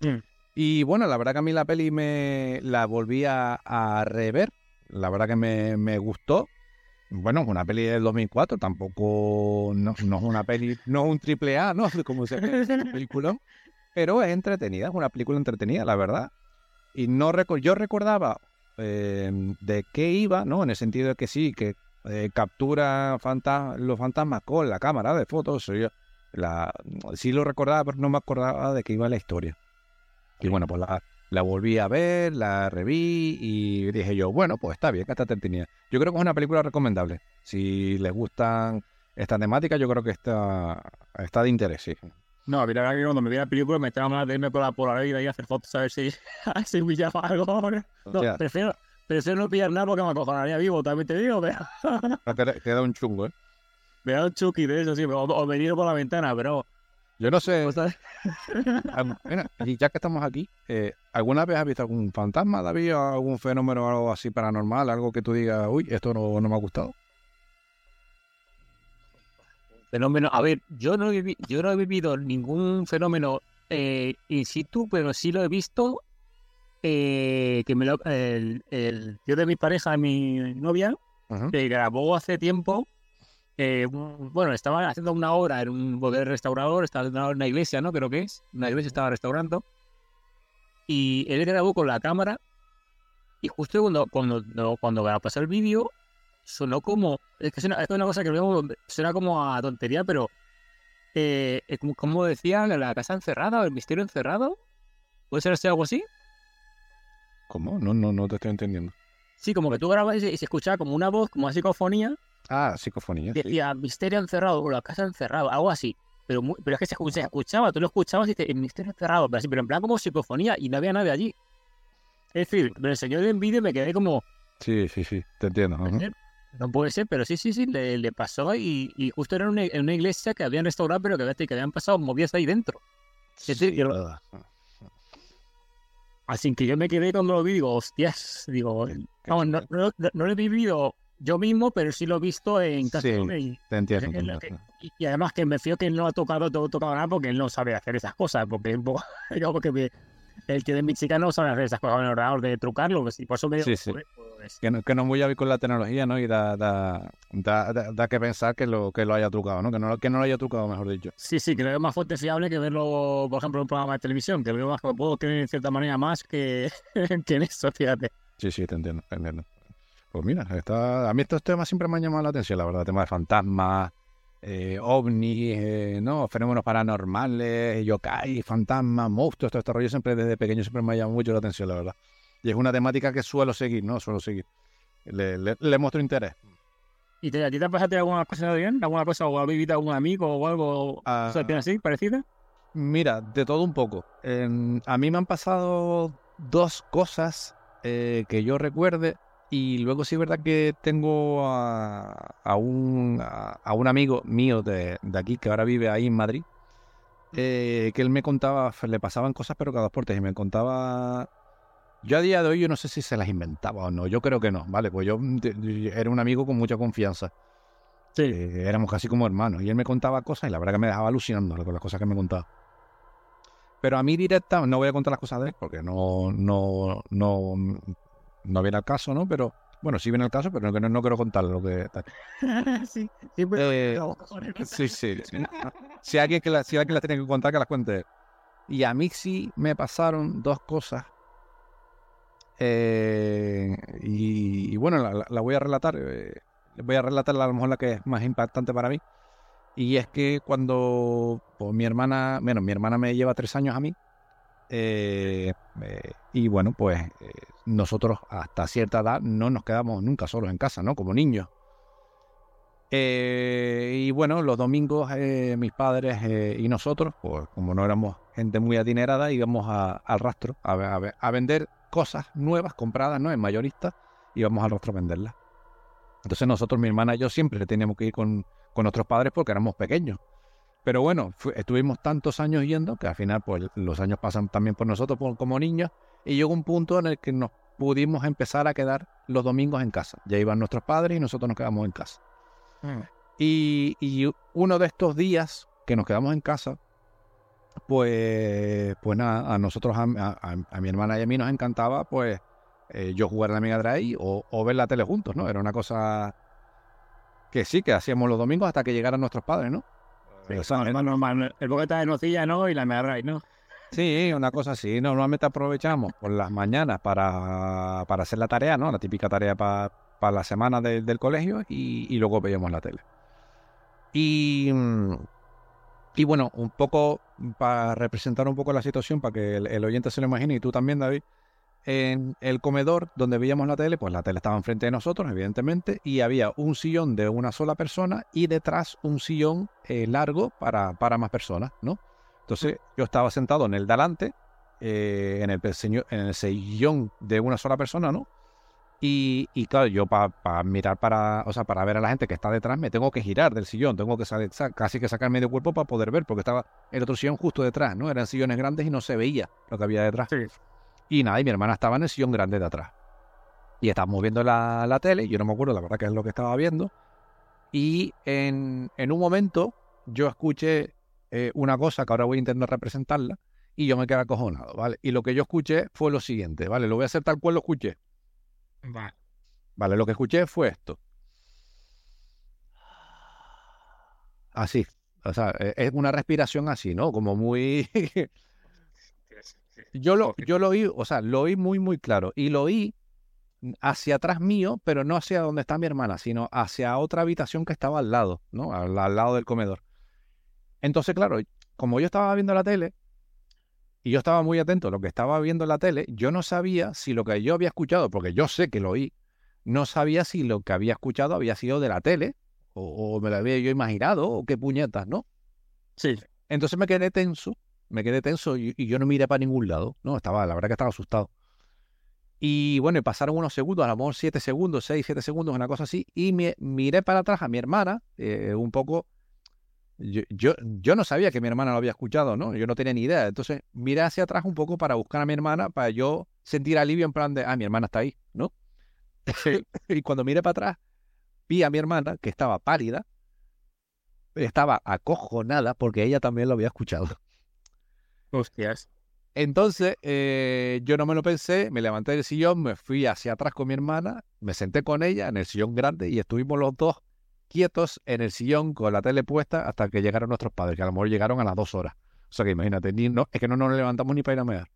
Mm. Y bueno, la verdad que a mí la peli me la volví a, rever. La verdad que me, me gustó. Bueno, una peli del 2004, tampoco no, no es una peli, no es un triple A, ¿no? Como se película, pero es entretenida, es una película entretenida, la verdad. Y no yo recordaba eh, de qué iba, ¿no? En el sentido de que sí, que eh, captura fanta- los fantasmas con la cámara de fotos. yo la, sí lo recordaba, pero no me acordaba de qué iba la historia. Y bueno, pues la, la volví a ver, la reví y dije yo, bueno, pues está bien, está entretenida. Yo creo que es una película recomendable. Si les gustan esta temática, yo creo que está, está de interés, sí. No, a mí la verdad que cuando me vi la película me estaba mal de irme por la Polaroid y hacer fotos a ver si, si pillaba algo. No, prefiero, prefiero no pillar nada porque me acojonaría vivo, también te digo, pero queda, queda un chungo, ¿eh? me da un chuki de eso, sí, o, o venir por la ventana, pero... Yo no sé, pues. Algu- mira, y ya que estamos aquí, eh, ¿alguna vez has visto algún fantasma, David, o algún fenómeno algo así paranormal, algo que tú digas, uy, esto no, no me ha gustado? Fenómeno. A ver, yo no he, yo no he vivido ningún fenómeno eh, in situ, pero sí lo he visto. eh, que me lo, el, el tío de mi pareja, mi novia, que grabó hace tiempo. Eh, bueno, estaba haciendo una obra en un bodega restaurador, estaba en una iglesia, ¿no? Creo que es. Una iglesia estaba restaurando. Y él grabó con la cámara. Y justo cuando, cuando, cuando pasó el vídeo, sonó como. Es que suena- es una cosa que luego suena como a tontería, pero. Eh, como, como decía, la casa encerrada o el misterio encerrado. ¿Puede ser algo así? ¿Cómo? No, no, no te estoy entendiendo. Sí, como que tú grabas y se, y se escuchaba como una voz, como una psicofonía. Ah, psicofonía. sí. Decía misterio encerrado o la casa encerrada, algo así. Pero, muy- pero es que se se escuchaba, tú lo escuchabas y dices, el misterio encerrado, pero, así, pero en plan como psicofonía y no había nadie allí. Es decir, me enseñó el vídeo y me quedé como, Sí, sí, sí, te entiendo. ¿puede ujú. ser? no puede ser, pero sí, sí, sí, le, le pasó y, y justo era una, en una iglesia que habían restaurado, pero que, que habían pasado movidas ahí dentro. Es decir, yo- así que yo me quedé cuando lo vi, digo, hostias, digo, vamos, no, chulo. no- no lo he vivido yo mismo, pero sí lo he visto en casa. Sí. y- Te entiendo. Lo entiendo. Y, y además que me fío que él no ha tocado, todo tocado nada porque él no sabe hacer esas cosas. Porque yo porque me- el que de mi chica no sabe hacer esas cosas en el ordenador de trucarlo. pues, y por eso me digo, Sí, sí. pues, Que no, que no a ver con la tecnología, ¿no? Y da, da, da, da, da que pensar que lo, que lo haya trucado, ¿no? Que no, que no lo haya trucado, mejor dicho. sí, sí, que lo veo más fuerte fiable que verlo, por ejemplo, en un programa de televisión. Que veo más que puedo creer en cierta manera más que, que en eso, fíjate. Sí, sí, te entiendo, te entiendo. Pues mira, está, a mí estos temas siempre me han llamado la atención, la verdad, temas de fantasmas, eh, ovnis, eh, ¿no? Fenómenos paranormales, yokai, fantasmas, monstruos, todo este rollo siempre desde pequeño siempre me ha llamado mucho la atención, la verdad. Y es una temática que suelo seguir, ¿no? Suelo seguir. Le, le, le muestro interés. ¿Y te, a ti te ha pasado alguna cosa bien? ¿Alguna cosa o has vivido algún amigo o algo Ah. situación así, parecida? Mira, de todo un poco. A mí me han pasado dos cosas eh, que yo recuerde y luego sí es verdad que tengo a, a un, a, a un amigo mío de, de aquí que ahora vive ahí en Madrid eh, que él me contaba, le pasaban cosas pero cada dos por tres y me contaba... Yo a día de hoy yo no sé si se las inventaba o no, yo creo que no, ¿vale? Pues yo era un amigo con mucha confianza. Sí. Eh, éramos casi como hermanos. Y él me contaba cosas y la verdad que me dejaba alucinando con las cosas que me contaba. Pero a mí directa, no voy a contar las cosas de él porque no, no, no, no viene al caso, ¿no? Pero bueno, sí viene al caso, pero no, no, no quiero contar lo que tal. sí, siempre. Eh, Sí, sí. Si alguien, que la, si alguien las tiene que contar, que las cuente. él. Y a mí sí me pasaron dos cosas. Eh, y, y bueno, la, la- la voy a relatar. eh, voy a relatar a lo mejor la que es más impactante para mí. Y es que cuando pues, mi hermana, bueno, mi hermana me lleva tres años a mí. Eh, eh, y bueno, pues eh, nosotros hasta cierta edad no nos quedamos nunca solos en casa, ¿no? Como niños. Y bueno, los domingos mis padres y nosotros, pues como no éramos gente muy adinerada, íbamos a- al rastro a, ve- a ve- a vender cosas nuevas compradas, ¿no? En mayoristas, íbamos al rastro a venderlas. Entonces nosotros, mi hermana y yo, siempre teníamos que ir con, con nuestros padres porque éramos pequeños. Pero bueno, estuvimos tantos años yendo que al final, pues los años pasan también por nosotros por- como niños y llegó un punto en el que nos pudimos empezar a quedar los domingos en casa. Ya iban nuestros padres y nosotros nos quedamos en casa. Mm. Y, y uno de estos días que nos quedamos en casa, pues, pues nada, a nosotros, a, a- a mi hermana y a mí nos encantaba, pues, eh, yo jugar a la Mega Drive o, o ver la tele juntos, ¿no? Era una cosa que sí, que hacíamos los domingos hasta que llegaran nuestros padres, ¿no? El boqueta de nocilla, ¿no? Y la Drive, ¿no? Sí, una cosa así. Normalmente aprovechamos por las mañanas para, para hacer la tarea, ¿no? La típica tarea para la semana de- del colegio y, y luego veíamos la tele. Y, mm, y bueno, un poco para representar un poco la situación, para que el, el oyente se lo imagine y tú también, David. En el comedor donde veíamos la tele, pues la tele estaba enfrente de nosotros, evidentemente, y había un sillón de una sola persona y detrás un sillón eh, largo para, para más personas, ¿no? Entonces yo estaba sentado en el de adelante, eh, en, el, en el sillón de una sola persona, ¿no? Y, y claro, yo para mirar para, o sea, para ver a la gente que está detrás, me tengo que girar del sillón, tengo que casi que sacar medio cuerpo para poder ver, porque estaba el otro sillón justo detrás, ¿no? Eran sillones grandes y no se veía lo que había detrás. Sí. Y nada, y mi hermana estaba en el sillón grande de atrás. Y estábamos viendo la, la tele, yo no me acuerdo la verdad que es lo que estaba viendo. Y en, en un momento yo escuché eh, una cosa que ahora voy a intentar representarla y yo me quedé acojonado, ¿vale? Y lo que yo escuché fue lo siguiente, ¿vale? Lo voy a hacer tal cual lo escuché. Va. Vale, lo que escuché fue esto. Así. O sea, e- es una respiración así, ¿no? Como muy... yo, lo, yo lo oí, o sea, lo oí muy, muy claro. Y lo oí hacia atrás mío, pero no hacia donde está mi hermana, sino hacia otra habitación que estaba al lado, ¿no? Al, al lado del comedor. Entonces, claro, como yo estaba viendo la tele, y yo estaba muy atento a lo que estaba viendo en la tele, yo no sabía si lo que yo había escuchado, porque yo sé que lo oí, no sabía si lo que había escuchado había sido de la tele, o, o me lo había yo imaginado, o qué puñetas, ¿no? Sí. Entonces me quedé tenso, me quedé tenso y, yo no miré para ningún lado, ¿no? Estaba, la verdad que estaba asustado. Y bueno, pasaron unos segundos, a lo mejor siete segundos, seis, siete segundos, una cosa así, y me, miré para atrás a mi hermana, eh, un poco... Yo, yo, yo no sabía que mi hermana lo había escuchado, ¿no? Yo no tenía ni idea. Entonces miré hacia atrás un poco para buscar a mi hermana, para yo sentir alivio en plan de, ah, mi hermana está ahí, ¿no? y cuando miré para atrás, vi a mi hermana, que estaba pálida, estaba acojonada porque ella también lo había escuchado. Hostias. Entonces, eh, yo no me lo pensé, me levanté del sillón, me fui hacia atrás con mi hermana, me senté con ella en el sillón grande y estuvimos los dos quietos en el sillón con la tele puesta hasta que llegaron nuestros padres, que a lo mejor llegaron a las dos horas. O sea que imagínate, ni, no, es que no nos levantamos ni para ir a mear.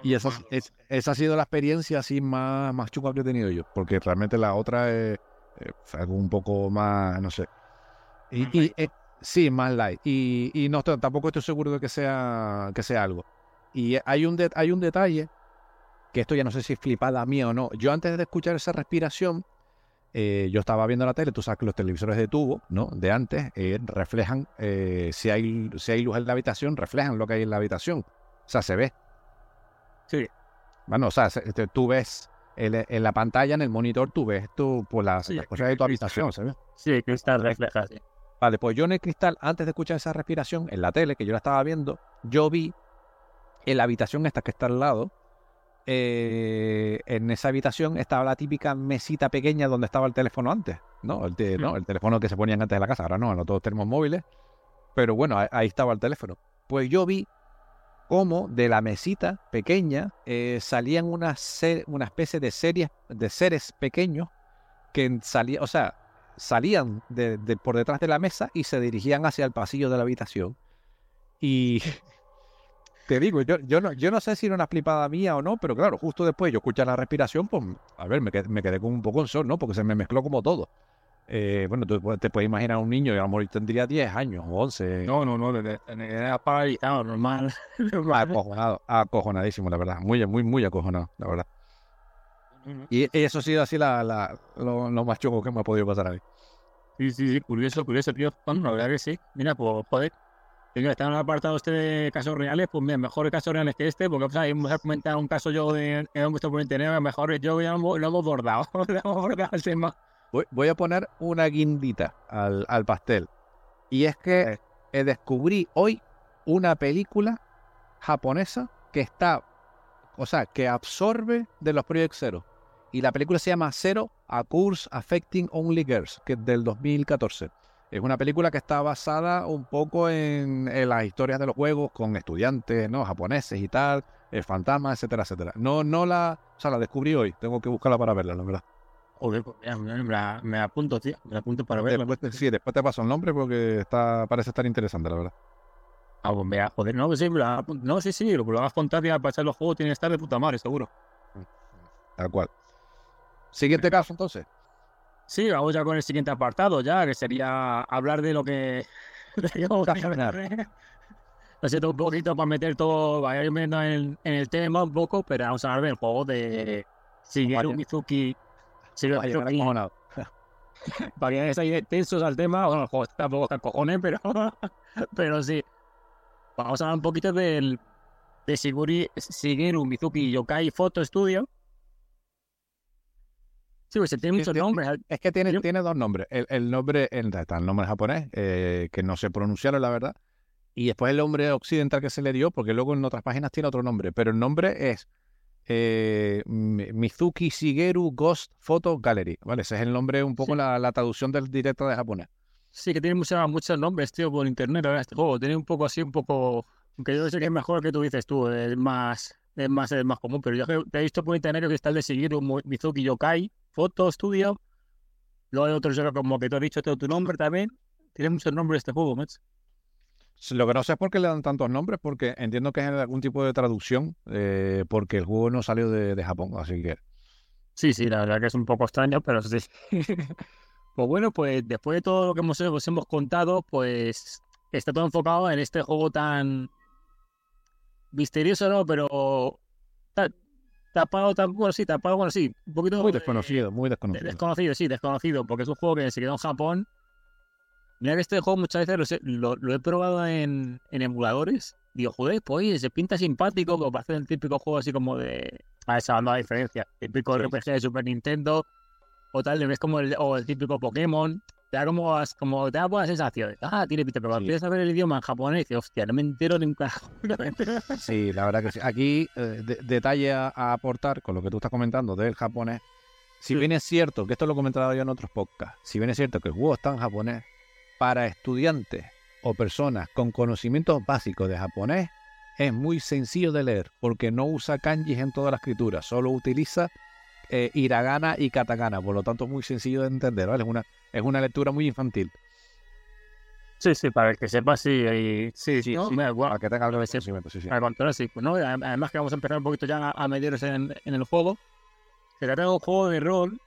Y esa, es- esa ha sido la experiencia así más, más chunga que he tenido yo, porque realmente la otra es, eh, fue algo un poco más, no sé. Y, eh, sí, más light. Y, y no estoy- tampoco estoy seguro de que sea, que sea algo. Y hay un, de- hay un detalle, que esto ya no sé si es flipada mía o no. Yo antes de escuchar esa respiración, eh, yo estaba viendo la tele, tú sabes que los televisores de tubo, ¿no? De antes, eh, reflejan, eh, si, hay, si hay luz en la habitación, reflejan lo que hay en la habitación. O sea, se ve. Sí. Bueno, o sea, se- te- tú ves en, en la pantalla, en el monitor, tú ves tú, pues, las, Sí, las cosas de tu habitación, ¿sabes? Sí, cristal refleja, sí. Vale, pues yo en el cristal, antes de escuchar esa respiración, en la tele, que yo la estaba viendo, yo vi en la habitación esta que está al lado, eh, en esa habitación estaba la típica mesita pequeña donde estaba el teléfono antes, ¿no? El, te- ¿no? El teléfono que se ponían antes de la casa, ahora no, ahora todos tenemos móviles, pero bueno, ahí, ahí estaba el teléfono. Pues yo vi cómo de la mesita pequeña eh, salían una, una especie de series de seres pequeños que salían, o sea, salían de, de por detrás de la mesa y se dirigían hacia el pasillo de la habitación. Y te digo, yo, yo, no, yo no sé si era una flipada mía o no, pero claro, justo después yo escuché la respiración, pues, a ver, me quedé, me quedé con un poco en sol, ¿no? Porque se me mezcló como todo. Eh, bueno, tú te puedes imaginar un niño, y a lo mejor tendría 10 años o 11. No, no, no, era paralizado, normal. normal. Acojonado, acojonadísimo, la verdad. Muy, muy, muy acojonado, la verdad. Y, y eso ha sido así la, la- lo, lo más choco que me ha podido pasar a mí. Sí, sí, sí, curioso, curioso, tío. Bueno, la verdad que sí. Mira, pues, joder. Tengo que estar en el apartado este de casos reales, pues mira, mejores casos reales que este, porque o sea, hemos comentado un caso yo de que hemos visto por internet, mejor yo ya lo, lo hemos bordado, lo hemos bordado el tema. Voy, voy a poner una guindita al, al pastel. Y es que eh, descubrí hoy una película japonesa que está, o sea, que absorbe de los Project Zero. Y la película se llama Zero, A Course Affecting Only Girls, que es del 2014. Es una película que está basada un poco en, en las historias de los juegos con estudiantes, ¿no? Japoneses y tal, eh, fantasmas, etcétera, etcétera. No, no la, o sea, la descubrí hoy. Tengo que buscarla para verla, la verdad. Joder, pues me, apunto, tío, me apunto para. Después, te- sí, después te paso el nombre porque está, parece estar interesante, la verdad. Ah, pues mira, joder, no, pues sí, la no, sí, sí, lo que lo hagas contar ya para echar los juegos tiene que estar de puta madre, seguro. Tal cual. Siguiente caso, entonces. Sí, vamos ya con el siguiente apartado, ya, que sería hablar de lo que. Lo siento un poquito para meter todo, vaya metiendo en, en el tema un poco, pero vamos a hablar del juego de Shigeru. Mizuki. Shigeru Mizuki. Para que estéis tensos al tema, bueno, el juego tampoco está cojones, pero, pero sí. Vamos a hablar un poquito del de Shiguri, Shigeru Mizuki Yokai Photo Studio. Sí, pues tiene muchos nombres. Es que tiene, tiene dos nombres. El, el nombre, el, está el nombre japonés, eh, que no sé pronunciarlo, la verdad. Y después el nombre occidental que se le dio, porque luego en otras páginas tiene otro nombre. Pero el nombre es eh, Mi- Mizuki Shigeru Ghost Photo Gallery. ¿Vale? Ese es el nombre, un poco Sí. la, la traducción del directo de japonés. Sí, que tiene muchos, muchos nombres, tío, por internet ahora este juego. Tiene un poco así, un poco. Aunque yo sé que es mejor que tú dices tú, es más, es más, es más común. Pero yo he visto por internet que está el de Shigeru Mizuki Yokai Photo Studio. Luego hay otros, como que tú has dicho todo tu nombre también. Tiene muchos nombres este juego, macho. Lo que no sé es por qué le dan tantos nombres, porque entiendo que es algún tipo de traducción, eh, porque el juego no salió de, de Japón, así que Sí, sí, la verdad que es un poco extraño, pero sí. Pues bueno, pues después de todo lo que hemos, os hemos contado, pues está todo enfocado en este juego tan misterioso, ¿no? Pero ta- tapado, tan, bueno, sí, tapado, bueno, sí, un poquito muy desconocido, muy de- desconocido. desconocido, sí, desconocido, porque es un juego que se quedó en Japón. Mira que este juego muchas veces lo, sé- lo- lo he probado en, en emuladores. Digo, joder, pues se pinta simpático, como parece el típico juego así como de... A esa no hay diferencia. Típico Sí. RPG de Super Nintendo o tal, le ves como el, o el típico Pokémon. Te da como, como te da buena sensación. Ah, tiene pinta, pero cuando Sí. empiezas a ver el idioma en japonés, dices, hostia, no me entero ni un carajo. Sí, la verdad que sí. Aquí, eh, de- detalle a, a aportar con lo que tú estás comentando del japonés. Si Sí. bien es cierto, que esto lo he comentado yo en otros podcasts, si bien es cierto que el juego está en japonés, para estudiantes o personas con conocimientos básicos de japonés, es muy sencillo de leer, porque no usa kanjis en toda la escritura, solo utiliza eh, hiragana y katakana, por lo tanto es muy sencillo de entender, ¿vale? Es una, es una lectura muy infantil, Sí, sí, para el que sepa, sí. y- sí, Sí, no, sí. guau, para que tenga algo de conocimiento, sí, sí. Pues no, además que vamos a empezar un poquito ya a, a en, en el juego. Se trata de un juego de rol.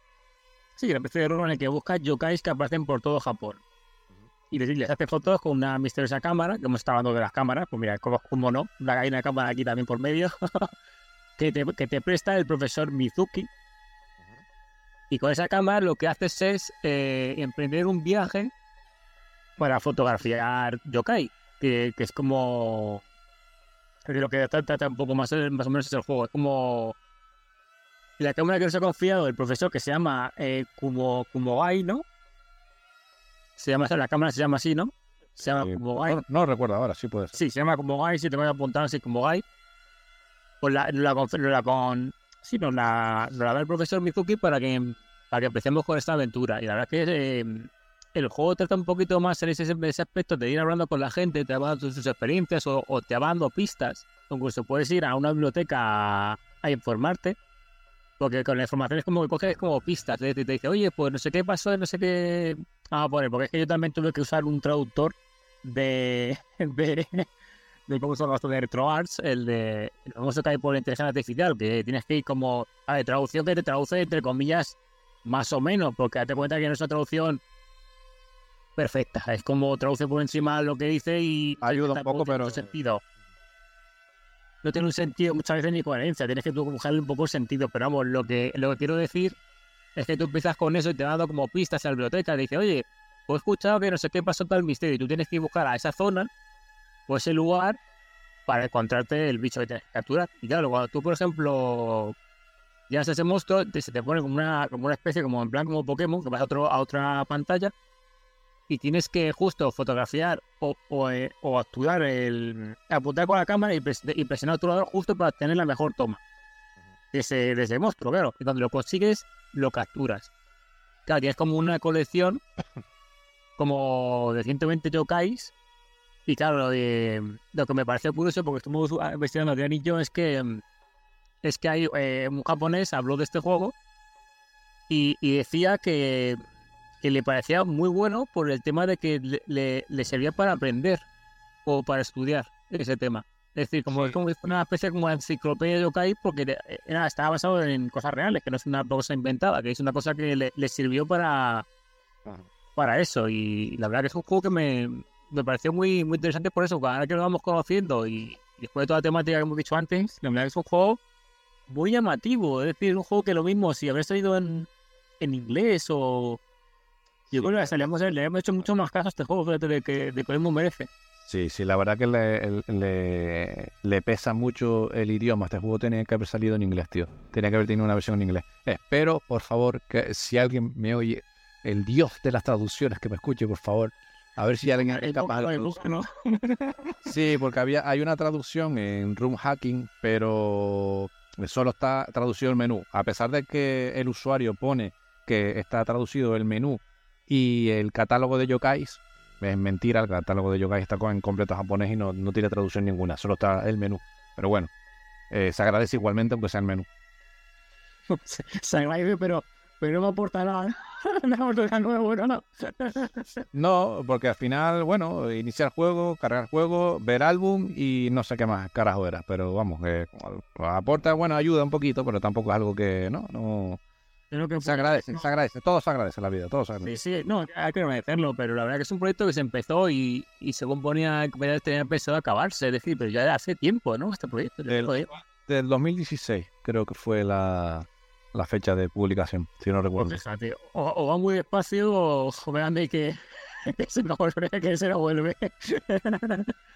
Sí, una especie de rol en el que buscas yokais que aparecen por todo Japón. Y les, les hace fotos con una misteriosa cámara, que hemos estado hablando de las cámaras. Pues mira, como, como no, hay una cámara aquí también por medio. que, te, que te presta el profesor Mizuki. Y con esa cámara lo que haces es eh, emprender un viaje para fotografiar yokai. Que, que es como que lo que trata, trata un poco más, más o menos es el juego. Es como la cámara que nos ha confiado el profesor que se llama eh, Kumo, Kumogai, ¿no? Se llama, la cámara se llama así, ¿no? Se llama Eh, Kumogai. no, no recuerdo ahora, sí puede ser. Sí, se llama Kumogai, si te voy a apuntar así Kumogai. pues la, la, la con... Sí, nos la, nos el profesor Mizuki para que, para que empecemos con esta aventura. Y la verdad es que eh, el juego trata un poquito más en ese, ese aspecto de ir hablando con la gente, te va dando sus experiencias o, o te va dando pistas. Incluso puedes ir a una biblioteca a, informarte. Porque con la información es como que coges como pistas. Te, te dice, oye, pues no sé qué pasó, no sé qué. Vamos a poner, porque es que yo también tuve que usar un traductor de, de de RetroArts, el de. El famoso que hay por inteligencia artificial, que tienes que ir como. A ver, traducción que te traduce entre comillas, más o menos, porque date cuenta que no es una traducción perfecta. Es como traduce por encima lo que dice y. Ayuda un poco, pero- sentido. No tiene un sentido muchas veces ni coherencia, tienes que tú buscarle un poco el sentido, pero vamos, lo que, lo que quiero decir es que tú empiezas con eso y te va dando como pistas a la biblioteca, te dice, oye, pues he escuchado que no sé qué pasó tal misterio, y tú tienes que ir buscar a esa zona o ese lugar para encontrarte el bicho que tienes que capturar. Y claro, cuando tú, por ejemplo, ya ese monstruo, se te pone como una, como una especie, como en plan como Pokémon, que vas a, otro, a otra pantalla y tienes que justo fotografiar o, o, eh, actuar el apuntar con la cámara y, pres- y presionar tu lado justo para tener la mejor toma de ese monstruo, claro. Y cuando lo consigues, lo capturas. Claro, tienes como una colección como de 120 yokais. Y claro, lo, de, lo que me parece curioso, porque estuvimos investigando Adrián y yo, es que mm, es que hay eh, un japonés habló de este juego y, y decía que, que le parecía muy bueno por el tema de que le, le- le servía para aprender o para estudiar ese tema. Es decir, como, es como una especie como de enciclopedia de yokai porque le- era, estaba basado en cosas reales, que no es una cosa inventada, que es una cosa que le, le sirvió para, para eso. Y la verdad que es un juego que me, me pareció muy, muy interesante por eso, ahora que lo vamos conociendo y, después de toda la temática que hemos dicho antes, la verdad es un juego muy llamativo. Es decir, un juego que lo mismo, si habría salido en, en inglés o... Yo creo que salíamos, le hemos hecho mucho más caso a este juego fíjate, de que, de que mismo merece. Sí, sí, la verdad que le, le, le pesa mucho el idioma. Este juego tenía que haber salido en inglés, tío. Tenía que haber tenido una versión en inglés. Espero, por favor, que si alguien me oye, el dios de las traducciones, que me escuche, por favor. A ver si alguien es capaz de ¿no? Sí, porque había, hay una traducción en Room Hacking, pero solo está traducido el menú. A pesar de que el usuario pone que está traducido el menú y el catálogo de yokais, es mentira, el catálogo de yokais está en completo japonés y no, no tiene traducción ninguna, solo está el menú. Pero bueno, eh, se agradece igualmente aunque sea el menú. se agradece, pero, pero no me aporta nada. no nuevo, no, no. No, porque al final, bueno, iniciar juego, cargar juego, ver álbum y no sé qué más carajo era. Pero vamos, que aporta, bueno, ayuda un poquito, pero tampoco es algo que, no, no. Creo que Se agradece, se agradece, todo se agradece en la vida, todo se Sí, agradece. sí, no, hay que agradecerlo, pero la verdad que es un proyecto que se empezó y, y según ponía, tenía pensado acabarse, es decir, pero ya hace tiempo, ¿no? Este proyecto. Del- Del 2016 creo que fue la, la fecha de publicación, si no recuerdo. pues fíjate, o, o va muy despacio o, o vean de que, que se nos vuelve, que se nos vuelve.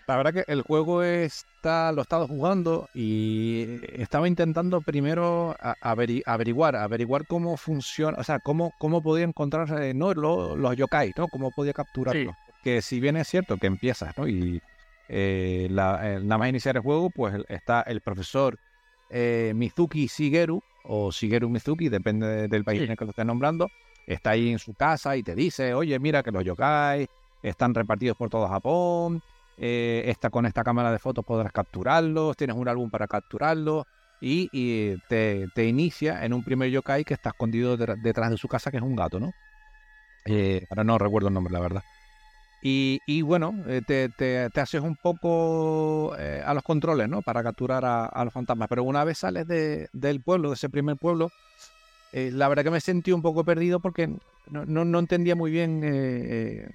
La verdad que el juego está, lo he estado jugando y estaba intentando primero averiguar, averiguar cómo funciona, o sea, cómo, cómo podía encontrar eh, ¿no? Lo- los yokai, ¿no? Cómo podía capturarlos. Que si bien es cierto que empiezas, ¿no? Y eh, la- eh, nada más iniciar el juego, pues está el profesor eh, Mizuki Shigeru, o Shigeru Mizuki, depende de- del país Sí. en el que lo estés nombrando, está ahí en su casa y te dice, oye, mira que los yokai están repartidos por todo Japón, eh, esta, con esta cámara de fotos podrás capturarlos, tienes un álbum para capturarlos y, y te, te inicia en un primer yokai que está escondido de- detrás de su casa, que es un gato, ¿no? Eh, ahora no recuerdo el nombre, la verdad. Y, y bueno, eh, te, te- te haces un poco eh, a los controles, ¿no? Para capturar a, a los fantasmas. Pero una vez sales de- del pueblo, de ese primer pueblo, eh, la verdad que me sentí un poco perdido porque no, no- no entendía muy bien eh, eh,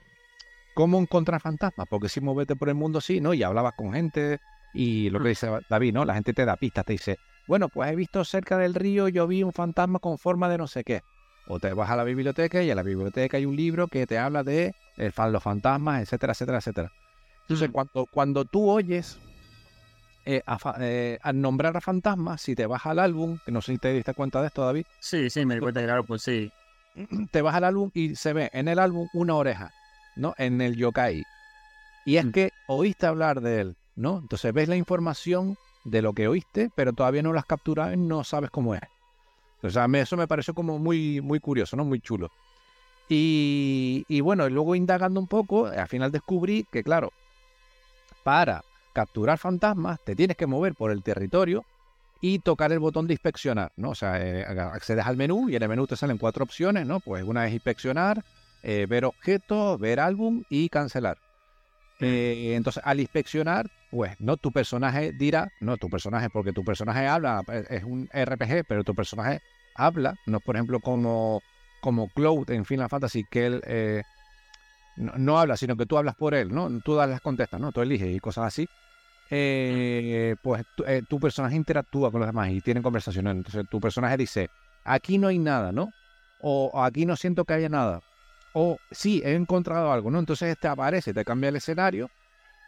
cómo encontrar fantasmas. Porque si movete por el mundo, sí, ¿no? Y hablabas con gente y lo que dice David, ¿no? La gente te da pistas, te dice, bueno, pues he visto cerca del río, yo vi un fantasma con forma de no sé qué. O te vas a la biblioteca y en la biblioteca hay un libro que te habla de el fan- los fantasmas, etcétera, etcétera, etcétera. Entonces, Mm. cuando, cuando tú oyes eh, a eh, al nombrar a fantasmas, si te vas al álbum, que no sé si te diste cuenta de esto, David, Sí, sí, me di cuenta claro, pues sí. te vas al álbum y se ve en el álbum una oreja, ¿no? En el yokai. Y es Mm. que oíste hablar de él, ¿no? Entonces ves la información de lo que oíste, pero todavía no lo has capturado y no sabes cómo es. O sea, me- eso me pareció como muy, muy curioso, ¿no? Muy chulo. Y, y bueno, y luego indagando un poco, al final descubrí que, claro, para capturar fantasmas te tienes que mover por el territorio y tocar el botón de inspeccionar, ¿no? O sea, eh, accedes al menú y en el menú te salen cuatro opciones, ¿no? Pues una es inspeccionar, eh, ver objetos, ver álbum y cancelar. Eh, entonces, al inspeccionar, pues, ¿no? Tu personaje dirá, no, tu personaje, porque tu personaje habla, eh, es un RPG, pero tu personaje habla, no por ejemplo como, como Cloud en Final Fantasy, que él eh, no, habla, sino que tú hablas por él, ¿no? Tú das las contestas, ¿no? Tú eliges y cosas así. Eh, pues tu, tu personaje interactúa con los demás y tienen conversaciones. Entonces tu personaje dice, aquí no hay nada, ¿no? O aquí no siento que haya nada. O sí, he encontrado algo, ¿no? Entonces te aparece, te cambia el escenario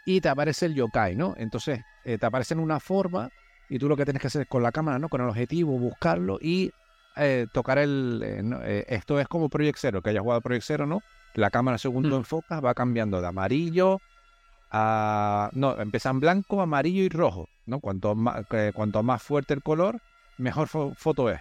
y te aparece el yokai, ¿no? Entonces eh, te aparece en una forma y tú lo que tienes que hacer es con la cámara, ¿no? Con el objetivo, buscarlo y eh, tocar el... eh, no, esto es como Project Zero, que haya jugado Project Zero, ¿no? La cámara según tú Mm. enfocas va cambiando de amarillo a... No, empieza en blanco, amarillo y rojo, ¿no? Cuanto más, cuanto más fuerte el color, mejor fo- foto es.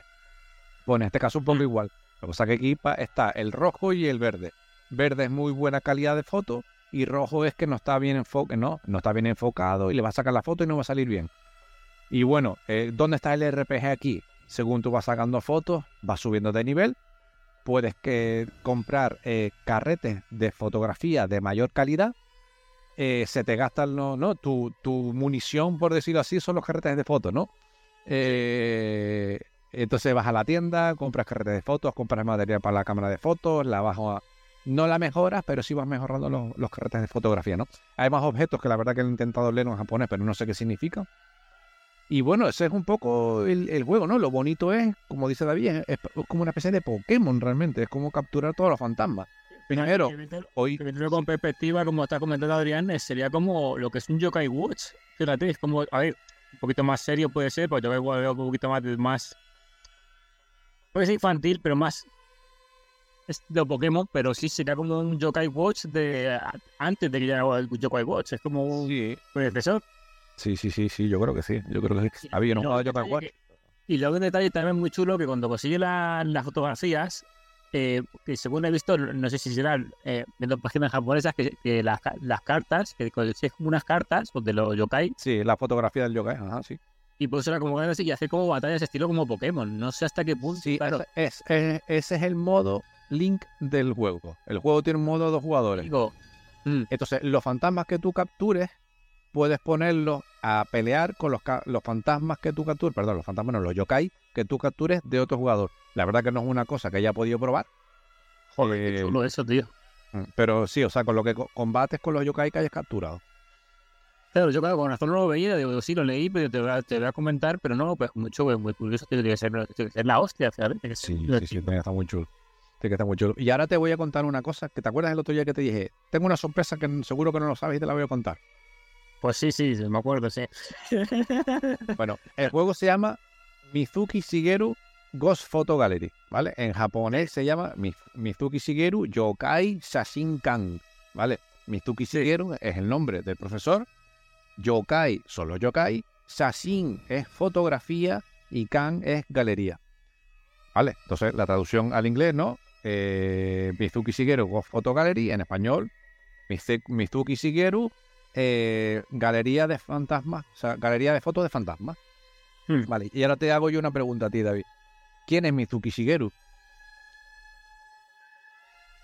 Pues en este caso un poco igual. Lo que pasa que aquí está el rojo y el verde. Verde es muy buena calidad de foto y rojo es que no está bien enfoque, no, no está bien enfocado y le va a sacar la foto y no va a salir bien. Y bueno, eh, ¿dónde está el RPG aquí? Según tú vas sacando fotos, vas subiendo de nivel. Puedes que comprar eh, carretes de fotografía de mayor calidad. Eh, se te gastan no, no tu, tu munición, por decirlo así, son los carretes de fotos, ¿no? Entonces vas a la tienda, compras carretes de fotos, compras material para la cámara de fotos, la vas a... No la mejoras, pero sí vas mejorando los, los carretes de fotografía, ¿no? Hay más objetos que la verdad que he intentado leer en japonés, pero no sé qué significa. Y bueno, ese es un poco el, el juego, ¿no? Lo bonito es, como dice David, es, es como una especie de Pokémon realmente, es como capturar todos los fantasmas. Primero, hoy... con perspectiva, como está comentando Adrián, eh, sería como lo que es un Yokai Watch. Fíjate, es como, a ver, un poquito más serio puede ser, porque Watch veo un poquito más, más puede ser infantil, pero más es de Pokémon, pero sí sería como un Yokai Watch de antes de que llegara el Yokai Watch. Es como un Sí, predecesor. sí, sí, sí, sí, yo creo que sí, yo creo que sí. Había no Y jugado luego Yokai un Watch. que- Y luego un detalle también muy chulo que cuando consigue la- las fotografías, eh, que según he visto, no sé si será eh, viendo páginas japonesas, que, que las, las cartas, que es como unas cartas pues, de los yokai, Sí, la fotografía del yokai, ajá, sí. y puedes usarla como y hacer como batallas estilo como Pokémon. No sé hasta qué punto. Sí, claro. es, es- ese es el modo Link del juego. El juego tiene un modo de dos jugadores. Digo, mm, Entonces, los fantasmas que tú captures, puedes ponerlos a pelear con los, los fantasmas que tú captures, perdón, los fantasmas no, los yokai que tú captures de otro jugador. La verdad que no es una cosa que haya podido probar, joder, Eh, chulo eso, tío. mm, pero sí, o sea, con lo que co- combates con los yokai que hayas capturado. Claro, yo claro, con razón no lo veía, digo, sí lo leí, pero te voy a, te voy a comentar, pero no, pues mucho, pues, muy curioso, tiene que ser, la hostia, fíjate. Sí, sí, sí, estar muy chulo. Que estar muy chulo. Y ahora te voy a contar una cosa, que te acuerdas el otro día que te dije, tengo una sorpresa que seguro que no lo sabes y te la voy a contar. Pues sí, sí, me acuerdo, sí. Bueno, el juego se llama Mizuki Shigeru Ghost Photo Gallery, ¿vale? En japonés se llama Mi- Mizuki Shigeru Yokai Shashinkan, ¿vale? Mizuki Shigeru es el nombre del profesor, Yokai solo yokai, Shashin es fotografía y Kan es galería. ¿Vale? Entonces la traducción al inglés, ¿no? Eh, Mizuki Shigeru Ghost Photo Gallery en español, Mizuki Shigeru eh, galería de fantasmas, o sea, galería de fotos de fantasmas. Hmm. Vale, y ahora te hago yo una pregunta a ti, David. ¿Quién es Mizuki Shigeru?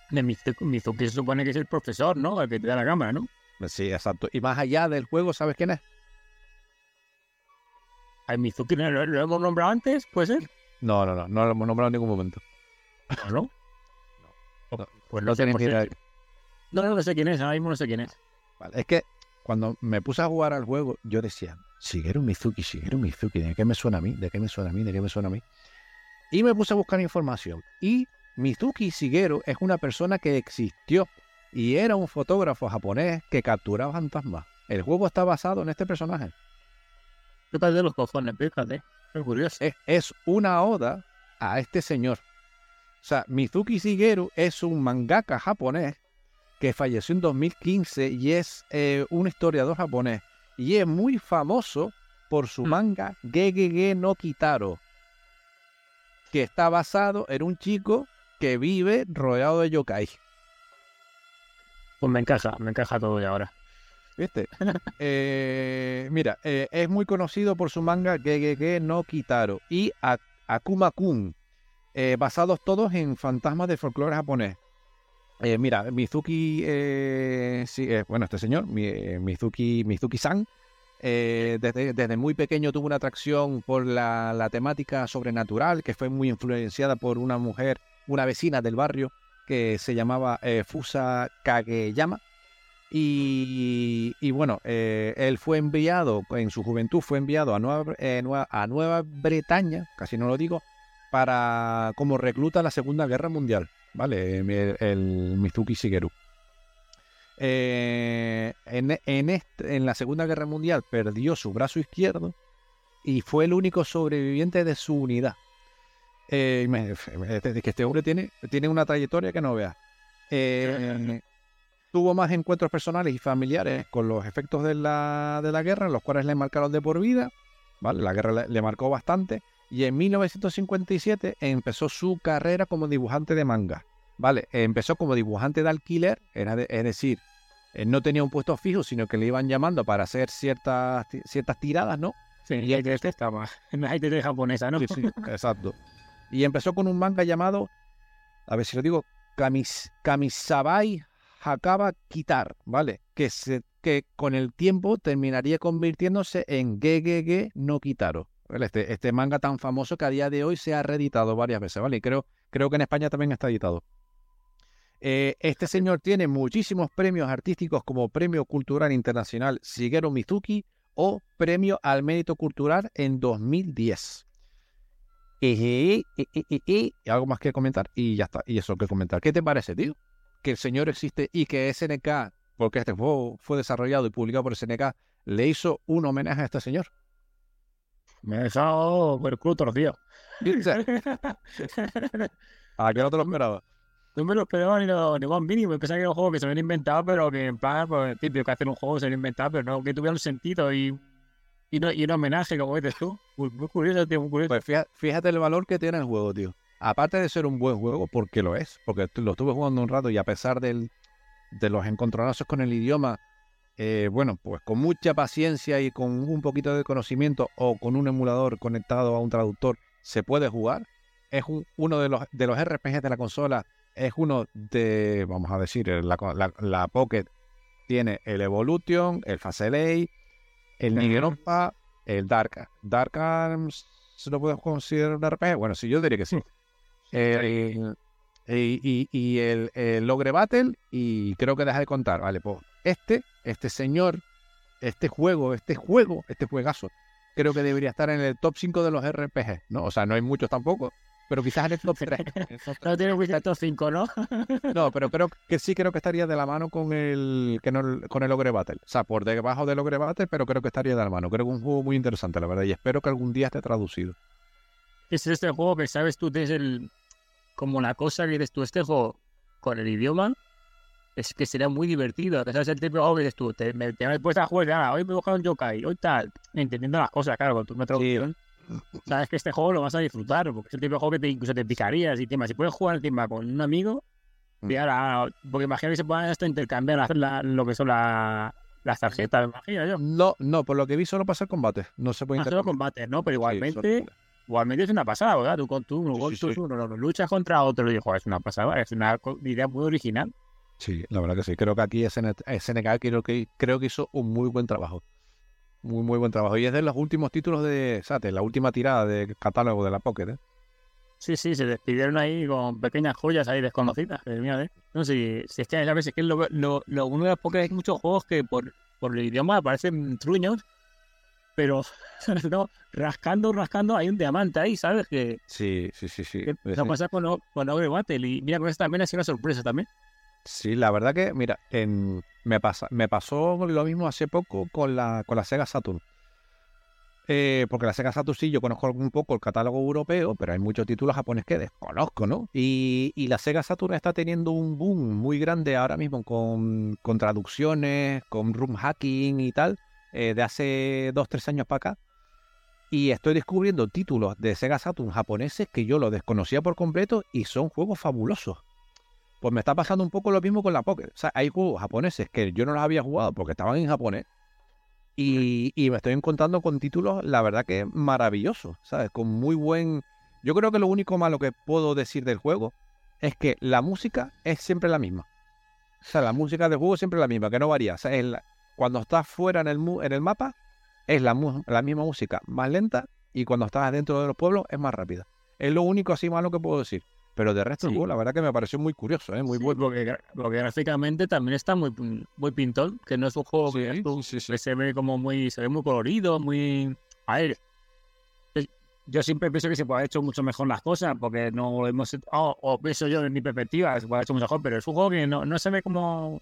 De Mizuki, se supone que es el profesor, ¿no? El que te da la cámara, ¿no? Sí, exacto. Y más allá del juego, ¿sabes quién es? Ay, Mizuki, ¿lo, lo- hemos nombrado antes? ¿Puede ser? No, no, no, no lo hemos nombrado en ningún momento. ¿O no? No, Pues no no ni idea. cierto. No, no, sé quién es, ahora mismo no sé quién es. Vale, es que cuando me puse a jugar al juego, yo decía, Shigeru Mizuki, Shigeru Mizuki, ¿de qué me suena a mí? ¿De qué me suena a mí? ¿De qué me suena a mí? Y me puse a buscar información. Y Mizuki Shigeru es una persona que existió y era un fotógrafo japonés que capturaba fantasmas. El juego está basado en este personaje. ¿Qué tal de los cojones? Fíjate. Qué curioso. es, es una oda a este señor. O sea, Mizuki Shigeru es un mangaka japonés que falleció en 2015 y es eh, un historiador japonés. Y es muy famoso por su Mm. manga Gegege no Kitaro, que está basado en un chico que vive rodeado de yokai. Pues me encaja, me encaja todo ya ahora. ¿Viste? Eh, mira, eh, es muy conocido por su manga Gegege no Kitaro y Akuma Kun, eh, basados todos en fantasmas del folclore japonés. Eh, mira, Mizuki, eh, bueno, este señor, mi- Mizuki, Mizuki-san, desde, desde muy pequeño tuvo una atracción por la, la temática sobrenatural, que fue muy influenciada por una mujer, una vecina del barrio, que se llamaba Fusa Kageyama. Y, y bueno, él fue enviado, en su juventud fue enviado a Nueva- a Nueva Bretaña, casi no lo digo, para como recluta la Segunda Guerra Mundial, ¿vale? El, Mizuki Shigeru. Eh, en, en, este- en la Segunda Guerra Mundial perdió su brazo izquierdo y fue el único sobreviviente de su unidad. Eh, este- que este hombre tiene, tiene una trayectoria que no vea. Eh, tuvo más encuentros personales y familiares con los efectos de la, de la guerra, los cuales le marcaron de por vida. ¿vale? La guerra le marcó bastante. Y en 1957 empezó su carrera como dibujante de manga. ¿vale? Empezó como dibujante de alquiler, era de- es decir, él no tenía un puesto fijo, sino que le iban llamando para hacer ciertas, ciertas tiradas, ¿no? Sí, y más. Hay que japonesa, ¿no? Sí, sí, exacto. Y empezó con un manga llamado, a ver si lo digo, Kamis, Kamisabai Hakaba Kitar, ¿vale? Que, se, que con el tiempo terminaría convirtiéndose en Gegege no Kitaro. Este, este manga tan famoso que a día de hoy se ha reeditado varias veces, ¿vale? Y creo, creo que en España también está editado. Eh, este señor tiene muchísimos premios artísticos como Premio Cultural Internacional Shigeru Mizuki o Premio al Mérito Cultural en 2010. Y, y- y- y- y- y algo más que comentar y ya está. Y eso que comentar. ¿Qué te parece, tío? Que el señor existe y que SNK, porque este juego fue desarrollado y publicado por SNK, le hizo un homenaje a este señor. Me ha dejado por el culo torcido. ¿A que no te lo esperaba? No me lo esperaba ni lo, ni lo más mínimo. Pensaba que era un juego que se habían inventado, pero que en plan, pues, típico que hacer un juego se habían inventado, pero no, que tuviera un sentido y, y, no, y un homenaje, como dices tú. Muy, muy curioso, tío, muy curioso. Pues fíjate, fíjate el valor que tiene el juego, tío. Aparte de ser un buen juego, porque lo es, porque lo estuve jugando un rato y a pesar del, de los encontronazos con el idioma, eh, bueno, pues con mucha paciencia y con un poquito de conocimiento o con un emulador conectado a un traductor se puede jugar. Es un- uno de los, de los RPGs de la consola, es uno de, vamos a decir, la, la, la Pocket tiene el Evolution, el Facelay, el Nigeropa, el Dark, Dark Arms, ¿se lo puedes considerar un RPG? Bueno, sí, yo diría que sí. Y, y- y el, el Logre Battle, y creo que deja de contar, vale, pues este, este señor, este juego, este juego, este juegazo, creo que debería estar en el top 5 de los RPG, ¿no? O sea, no hay muchos tampoco, pero quizás en el top 3. No tiene Wizard Top 5, ¿no? No, pero creo que sí creo que estaría de la mano con el que no, con el Ogre Battle. O sea, por debajo del Ogre Battle, pero creo que estaría de la mano. Creo que es un juego muy interesante, la verdad, y espero que algún día esté traducido. Es este juego que sabes tú, tienes el. Como la cosa que dices tú, este juego con el idioma. Es que sería muy divertido. Que sabes el juego que dices tú, te, me, te me puedes a jugar, ah, hoy me he buscado un yokai, hoy tal. Entendiendo las cosas, claro, con tu traducción. Sabes que este juego lo vas a disfrutar, porque es el típico juego que te, incluso te picarías y tema. Si puedes jugar encima con un amigo, Mm. y ahora, porque imagino que se puedan hasta intercambiar la- la- lo que son la- las tarjetas, me imagino yo. No, no, por lo que vi solo pasa el combate. No se puede Ah, solo intercambiar. combates, ¿no? Pero Sí, igualmente, solo- igualmente es una pasada, ¿verdad? Tú con tú, uno Sí, con sí, tú, sí. uno, no, no, luchas contra otro y dijo, es una pasada, es una idea muy original. Sí, la verdad que sí. Creo que aquí SN SNK creo que, creo que hizo un muy buen trabajo. Muy, muy buen trabajo. Y es de los últimos títulos de Sate, la última tirada de catálogo de la Pocket. ¿eh? Sí, sí, se despidieron ahí con pequeñas joyas ahí desconocidas. Que mira, ¿eh? No sé si, si es que a veces que lo, lo, lo uno de los porque hay muchos juegos que por, por el idioma parecen truños, pero no, rascando, rascando, hay un diamante ahí, ¿sabes? Que, Sí, sí, sí, sí. que Sí, no pasa con, con Ogre Battle. Y mira, con esta también ha sido una sorpresa también. Sí, la verdad que, mira, en, me, pasa, me pasó lo mismo hace poco con la, con la Sega Saturn. Eh, porque la Sega Saturn sí, yo conozco un poco el catálogo europeo, pero hay muchos títulos japoneses que desconozco, ¿no? Y, y la Sega Saturn está teniendo un boom muy grande ahora mismo con, con traducciones, con room hacking y tal, eh, de hace dos, tres años para acá. y estoy descubriendo títulos de Sega Saturn japoneses que yo lo desconocía por completo y son juegos fabulosos. Pues me está pasando un poco lo mismo con la Pocket. O sea, hay juegos japoneses que yo no los había jugado porque estaban en japonés. Y, y me estoy encontrando con títulos, la verdad que maravillosos, ¿sabes? Con muy buen... Yo creo que lo único malo que puedo decir del juego es que la música es siempre la misma. O sea, la música del juego es siempre la misma, que no varía. O sea, es la- cuando estás fuera en el, mu- en el mapa, es la, mu- la misma música, más lenta, y cuando estás dentro de los pueblos, es más rápida. Es lo único así malo que puedo decir. Pero de resto, el juego, la verdad que me pareció muy curioso, ¿eh? muy Sí, bueno. porque, gráficamente también está muy, muy pintón, que no es un juego que, Sí, tú- que se ve como muy, se ve muy colorido, muy... A ver, yo siempre pienso que se puede haber hecho mucho mejor las cosas, porque no lo hemos... O, o pienso yo en mi perspectiva, se puede haber hecho mucho mejor, pero es un juego que no, no se ve como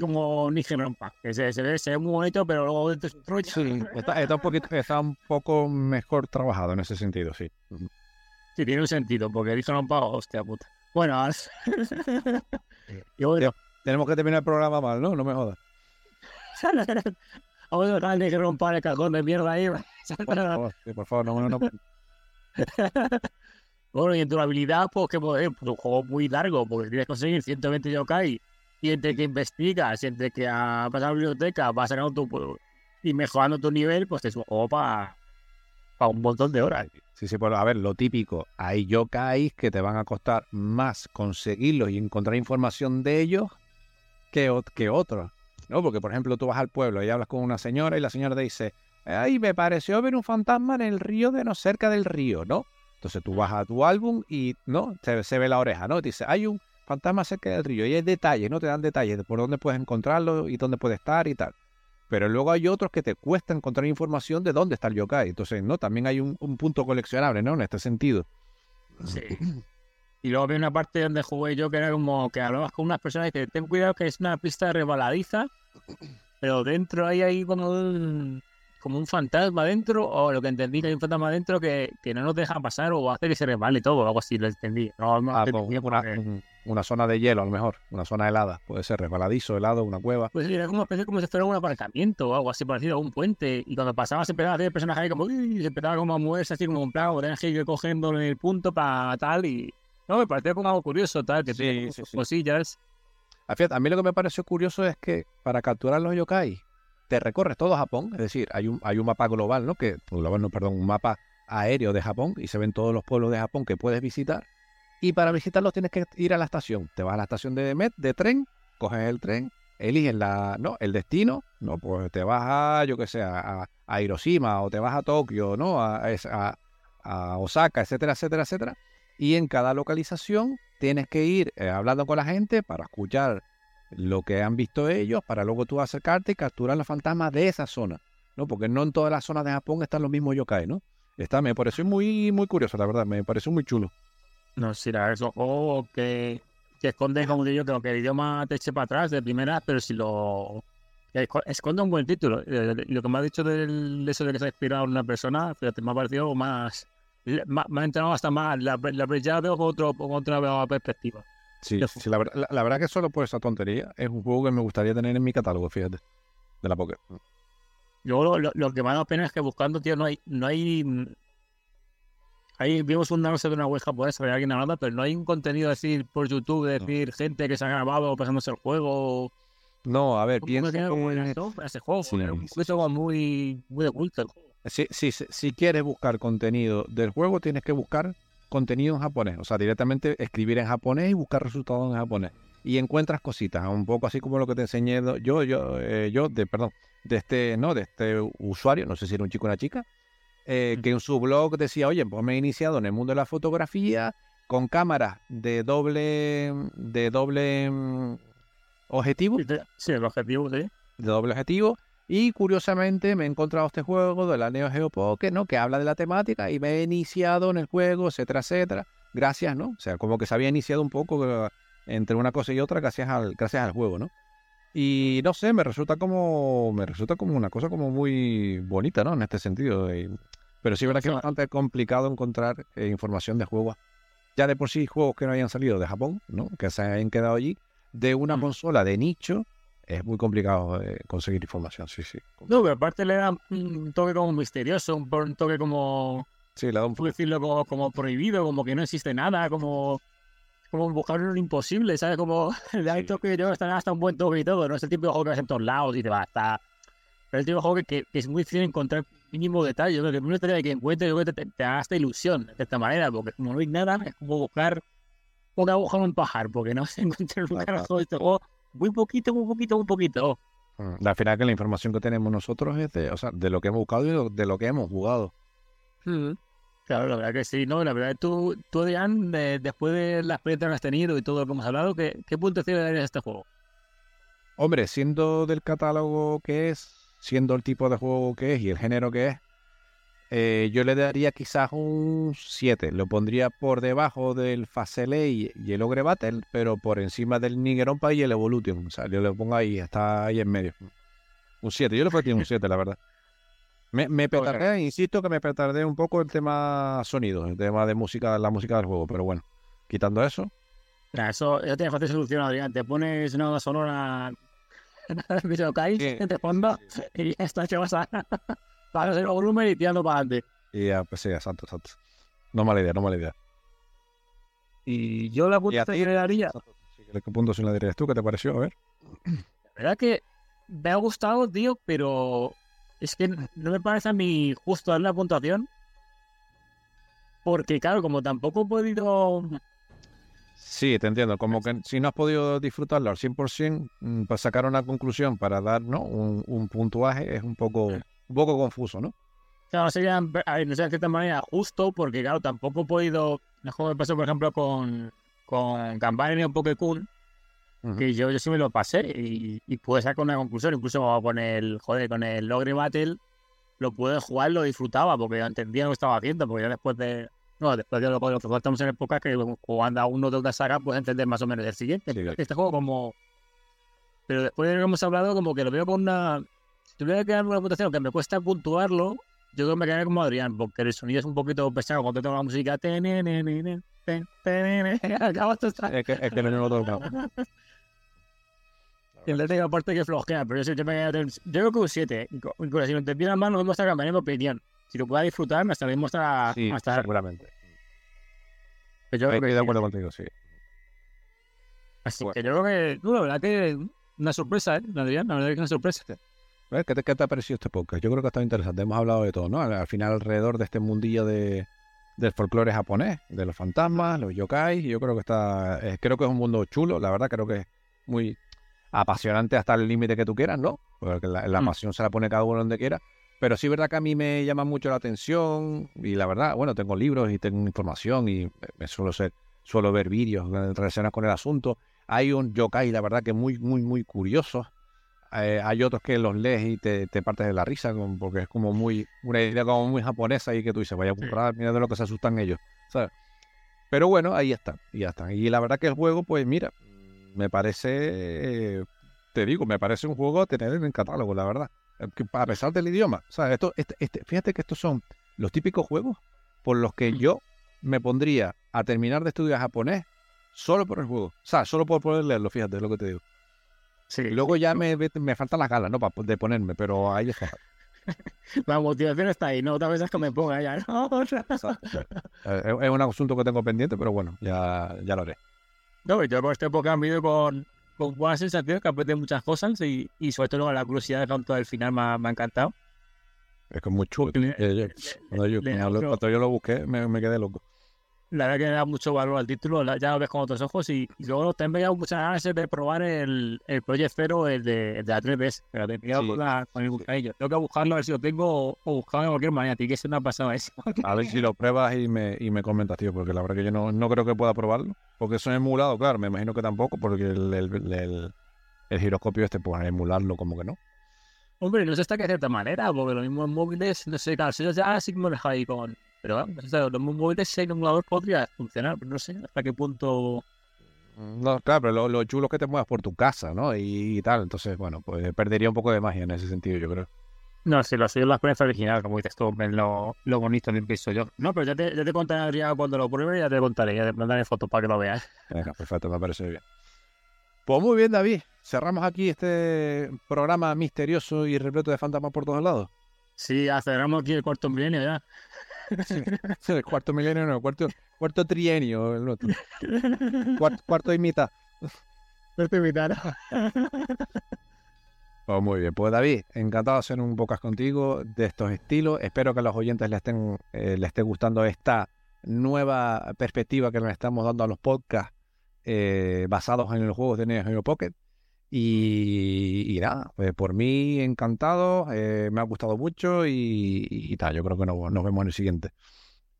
como Nigen Rompa, que se, se ve, se ve muy bonito, pero luego dentro es un rollo. Sí, está, está un poquito, está un poco mejor trabajado en ese sentido, sí. Sí, tiene un sentido, porque Nigen Rompa, hostia puta. Bueno, y bueno, Tenemos que terminar el programa mal, ¿no? No me jodas. Vamos a dejar de romper el cajón de mierda ahí. Por favor, sí, por favor, no, no, no. Bueno, y en durabilidad, pues que pues, pues, un juego muy largo, porque tienes que conseguir 120 yokai. Y entre que investigas, y entre que a pasar a la biblioteca, vas sacando tu y mejorando tu nivel, pues es un juego para un montón de horas. Sí, sí, pues a ver, lo típico, hay yokais que te van a costar más conseguirlos y encontrar información de ellos que, que otros, ¿no? Porque, por ejemplo, tú vas al pueblo y hablas con una señora y la señora te dice, ay, me pareció ver un fantasma en el río de no cerca del río, ¿no? Entonces tú vas a tu álbum y, ¿no? Se, se ve la oreja, ¿no? Te dice, hay un fantasma cerca del río y hay detalles, ¿no? Te dan detalles de por dónde puedes encontrarlo y dónde puede estar y tal. Pero luego hay otros que te cuesta encontrar información de dónde está el yokai. Entonces, ¿no? También hay un, un punto coleccionable, ¿no? En este sentido. Sí. Y luego había una parte donde jugué yo que era como que hablabas con unas personas y te ten cuidado que es una pista resbaladiza, pero dentro ahí hay como un, como un fantasma dentro, o lo que entendí que hay un fantasma dentro que, que no nos deja pasar o hace que se resbale todo, o algo así lo entendí. No, no Ah, pues, una, una zona de hielo, a lo mejor. Una zona helada. Puede ser resbaladizo, helado, una cueva. Pues sí, era como como si fuera un aparcamiento o algo así parecido a un puente. Y cuando pasaba se empezaba a hacer el personaje ahí como, uy, se empezaba como a moverse así como un plato, tenías que ir cogiendo en el punto para tal y... No, me pareció como algo curioso, tal, que Sí, tiene sí, sí. cosillas. Ah, a mí lo que me pareció curioso es que para capturar los yokai te recorres todo Japón. Es decir, hay un, hay un mapa global, ¿no? Que, global, no, perdón, un mapa aéreo de Japón y se ven todos los pueblos de Japón que puedes visitar. Y para visitarlos tienes que ir a la estación. Te vas a la estación de Met, de tren, coges el tren, eliges la, no, el destino, no, pues te vas a, yo que sé, a, Hiroshima o te vas a Tokio, ¿no? A, a- a Osaka, etcétera, etcétera, etcétera. Y en cada localización tienes que ir eh, hablando con la gente para escuchar lo que han visto ellos, para luego tú acercarte y capturar los fantasmas de esa zona, ¿no? Porque no en todas las zonas de Japón están los mismos yokai, ¿no? Está, me pareció muy, muy curioso, la verdad, me pareció muy chulo. No sé, la verdad, es un juego que, que esconde, como digo, que, que el idioma te eche para atrás de primera, pero si lo... esconde un buen título. Eh, Lo que me ha dicho del, de eso de que se ha inspirado en una persona, fíjate, me ha parecido más... Me ha entrado hasta más, la, la ya veo con, otro, con otra perspectiva. Sí, Yo- sí, la, la- la verdad que solo por esa tontería es un juego que me gustaría tener en mi catálogo, fíjate, de la Pocket. Luego lo, lo- lo que me ha dado pena es que buscando, tío, no hay, no hay. Ahí vimos un anuncio de una web japonesa de alguien hablando, pero no hay un contenido decir por YouTube, de decir gente que se ha grabado pasándose el juego. No, a ver, ¿Cómo piensa como en- esto? Ese juego, Sí, era un juego muy, muy de culto. el juego. Si, si, si quieres buscar contenido del juego, tienes que buscar contenido en japonés. O sea, directamente escribir en japonés y buscar resultados en japonés. Y encuentras cositas, un poco así como lo que te enseñé yo, yo, eh, yo, de, perdón, de este, no, de este usuario, no sé si era un chico o una chica, eh, que en su blog decía, oye, pues me he iniciado en el mundo de la fotografía con cámaras de doble, de doble mm, objetivo Sí, el objetivo, sí. de doble objetivo. Y curiosamente me he encontrado este juego de la Neo Geo Pocket, ¿no? Que habla de la temática y me he iniciado en el juego, etcétera, etcétera. Gracias, ¿no? O sea, como que se había iniciado un poco eh, entre una cosa y otra gracias al, gracias al juego, ¿no? Y no sé, me resulta como me resulta como una cosa como muy bonita, ¿no? En este sentido. y- pero sí es verdad que es bastante complicado encontrar eh, información de juegos. Ya de por sí juegos que no hayan salido de Japón, ¿no? Que se hayan quedado allí. De una Mm. consola de nicho es muy complicado eh, conseguir información, sí, sí. No, pero aparte le da un toque como misterioso, un, toque como, Sí, le da un ¿cómo decirlo? Como, como prohibido, como que no existe nada, como, como buscar lo imposible, ¿sabes? Como el Sí. toque, yo está hasta un buen toque y todo, no es el tipo de juego que ves en todos lados y te va hasta... Pero es el tipo de juego que, que- que es muy difícil encontrar mínimo detalle, ¿no? que el detalle que encuentres yo creo que te, te da hasta ilusión de esta manera, porque como no hay nada, es como buscar una aguja en un pajar, porque no se encuentra un carajo de este juego muy poquito, muy poquito, muy poquito. Mm, Al final que la información que tenemos nosotros es de, o sea, de lo que hemos buscado y de lo, de lo que hemos jugado. Claro, la verdad que sí, ¿no? La verdad que tú, tú Adrián, de- después de la experiencia que has tenido y todo lo que hemos hablado, ¿qué, qué puntuación le darías a este juego? Hombre, siendo del catálogo que es, siendo el tipo de juego que es y el género que es, eh, yo le daría quizás un 7. Lo pondría por debajo del Facele y, y el Ogre Battle, pero por encima del Nigerompa y el Evolution. O sea, yo le pongo ahí, está ahí en medio. Un 7. Yo le pondría un 7, la verdad. Me, me petardé, insisto que me petardé un poco el tema sonido, el tema de música, la música del juego, pero bueno, quitando eso, Mira, eso, eso tiene fácil solución, Adrián. Te pones una sonora Sí, de fondo y ya está, que vas a el volumen y tirando para adelante. y ya, pues sí, exacto, exacto. No mala idea, no mala idea. Y yo la ¿Y a puntuación ti? que le daría, ¿Qué punto se la dirías tú? ¿Qué te pareció? A ver. la verdad que me ha gustado, tío, pero es que no me parece a mí justo darle la puntuación. Porque, claro, como tampoco he podido Sí, te entiendo. Como que si no has podido disfrutarlo al 100%, mm, para sacar una conclusión, para dar ¿no? un, un puntuaje, es un poco, un poco confuso, ¿no? Claro, no sería, a ver, no sé, de cierta manera justo, porque claro, tampoco he podido, es como me pasó, por ejemplo, con, con Campania y un Que yo, yo sí me lo pasé y, y pude sacar una conclusión, incluso con el, joder, con el Ogre Battle, lo pude jugar, lo disfrutaba, porque entendía lo que estaba haciendo, porque ya después de, no, después de lo que lo que estamos en época que jugando a uno de otra saga, puedes entender más o menos el siguiente. Sí, claro. Este juego como... Pero después de lo que hemos hablado, como que lo veo con una... Si tuviera que dar una puntuación que me cuesta puntuarlo, yo creo que me quedaría como Adrián, porque el sonido es un poquito pesado cuando tengo la música. Es que, es que no lo tocado. El de aparte que flojea, pero yo, sí que me quedaría- yo creo que un 7. Incluso si lo entendiera más, nos hasta cambiar mi opinión. Si lo pueda disfrutar, me hasta. Sí, hasta seguramente. pues yo Estoy de acuerdo contigo, sí. Así Bueno. que yo creo que, no, la verdad que una sorpresa, ¿eh? Adrián, la verdad que es una sorpresa. ¿Qué te, qué te ha parecido este podcast? Yo creo que ha estado interesante. Hemos hablado de todo, ¿no? Al, al final, alrededor de este mundillo de, del folclore japonés, de los fantasmas, los yokai. Yo creo que está. eh, creo que es un mundo chulo, la verdad. Creo que es muy apasionante hasta el límite que tú quieras, ¿no? Porque la, la Mm. pasión se la pone cada uno donde quiera. Pero sí, es verdad que a mí me llama mucho la atención. Y la verdad, bueno, tengo libros y tengo información y me, suelo ser, suelo ver vídeos relacionados con el asunto. Hay un yokai, la verdad, que muy, muy, muy curioso. Eh, hay otros que los lees y te, te partes de la risa, porque es como muy, una idea como muy japonesa y que tú dices, vaya a burrar, mira de lo que se asustan ellos, ¿sabes? Pero bueno, ahí está, y ya está. Y la verdad que el juego, pues mira, me parece, eh, te digo, me parece un juego a tener en el catálogo, la verdad. A pesar del idioma, ¿sabes? Esto, este, este- fíjate que estos son los típicos juegos por los que yo me pondría a terminar de estudiar japonés solo por el juego. O sea, solo por poder leerlo, fíjate lo que te digo. Sí, Y luego ya me, me faltan las ganas, ¿no? Pa- de ponerme, pero ahí está. la motivación está ahí, ¿no? Otra vez es que me ponga ya, ¿no? Eh, Es es un asunto que tengo pendiente, pero bueno, ya, ya lo haré. No, yo con este he ido con, con buena sensación, que aprendí muchas cosas y, y sobre todo la curiosidad de tanto del final me ha, me ha encantado. Es que es muy chulo. Le- Eh, yo- cuando, yo, le- cuando lo- le- cuando yo lo busqué, me, me quedé loco. La verdad que le da mucho valor al título, la- ya lo ves con otros ojos y, y luego también me muchas ganas de probar el, el Project Zero, el de, el de la 3DS, pero te he Sí, con, la- con el buscadillo. Tengo que buscarlo a ver si lo tengo o, o buscarlo de cualquier manera, tiene que ser una pasada eso. A ver si lo pruebas y me, y me comentas, tío, porque la verdad que yo no, no creo que pueda probarlo. Porque eso es emulado, claro, me imagino que tampoco, porque el, el, el- el giroscopio este, pues emularlo como que no. Hombre, no sé hasta qué cierta manera, porque lo mismo en móviles, no sé, claro, si yo ya sí que me ahí con... Pero vamos, los móviles si hay un emulador podría funcionar, pero no sé hasta qué punto... No, claro, pero lo, lo chulo es que te muevas por tu casa, ¿no? Y, tal. Entonces, bueno, pues perdería un poco de magia en ese sentido, yo creo. No, sí, lo suyo es la experiencia original, como dices tú, lo, lo bonito del piso yo. No, pero ya te, ya te contaré ya cuando lo pruebe, ya te contaré, ya te mandaré fotos para que lo veas. Venga, perfecto, me parece bien. Pues muy bien, David. Cerramos aquí este programa misterioso y repleto de fantasmas por todos lados. Sí, aceleramos aquí el cuarto milenio ya. el cuarto milenio, no, cuarto, cuarto trienio, el otro. Cuarto, cuarto y mitad. Cuarto y mitad. Pues muy bien, pues David, encantado de hacer un podcast contigo de estos estilos. Espero que a los oyentes les estén, eh, les esté gustando esta nueva perspectiva que le estamos dando a los podcasts eh, basados en los juegos de Neo Geo Pocket. Y, nada, pues por mí encantado, eh, me ha gustado mucho y, y tal, yo creo que nos, nos vemos en el siguiente.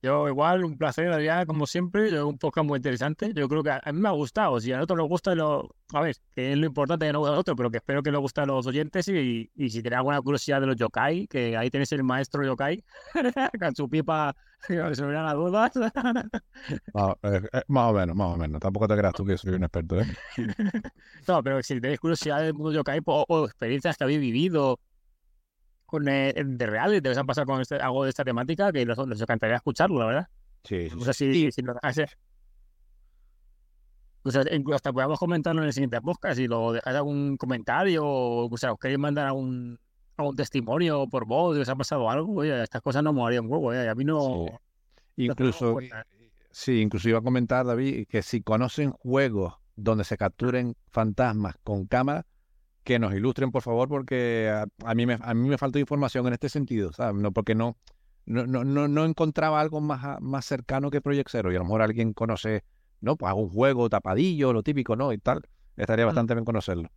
Yo igual, un placer, Adrián, como siempre. Yo, un podcast muy interesante. Yo creo que a, a mí me ha gustado. Si a nosotros nos gusta, lo, a ver, que es lo importante que nos gusta a nosotros, pero que espero que les guste a los oyentes. Y, y si tenéis alguna curiosidad de los yokai, que ahí tenéis el maestro yokai, con su pipa, que se me dan las dudas. Más, eh, eh, más o menos, más o menos. Tampoco te creas tú que soy un experto, ¿eh? no, pero si tenéis curiosidad del mundo yokai o, o experiencias que habéis vivido con eh, de reales, de os han pasado con este, algo de esta temática, que nos, nos encantaría escucharlo, la verdad. Sí, sí, O sea, si, si nos dejáis. O sea, incluso hasta podamos comentarlo en el siguiente podcast. Si lo dejáis algún comentario o, o sea, os queréis mandar algún, algún testimonio por voz, os ha pasado algo, oye, estas cosas no me harían un huevo, eh, a mí no. Sí. Incluso, sí, incluso iba a comentar, David, que si conocen juegos donde se capturen fantasmas con cámara, que nos ilustren, por favor, porque a, a mí me a mí me falta información en este sentido, ¿sabes? No, porque no, no, no, no, encontraba algo más, más cercano que Project Zero y a lo mejor alguien conoce, ¿no? Pues algún juego tapadillo, lo típico, ¿no? Y tal. Estaría bastante bien conocerlo.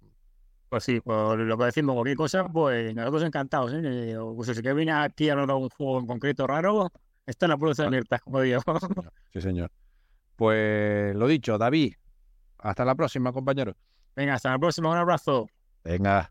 Pues sí, pues lo que decimos, cualquier cosa, pues nosotros encantados, ¿eh? O sea, si que viene aquí a hablar de un juego en concreto raro, están las puertas abiertas, como digo. Sí, señor. Pues lo dicho, David, hasta la próxima, compañero. Venga, hasta la próxima, un abrazo. Venga.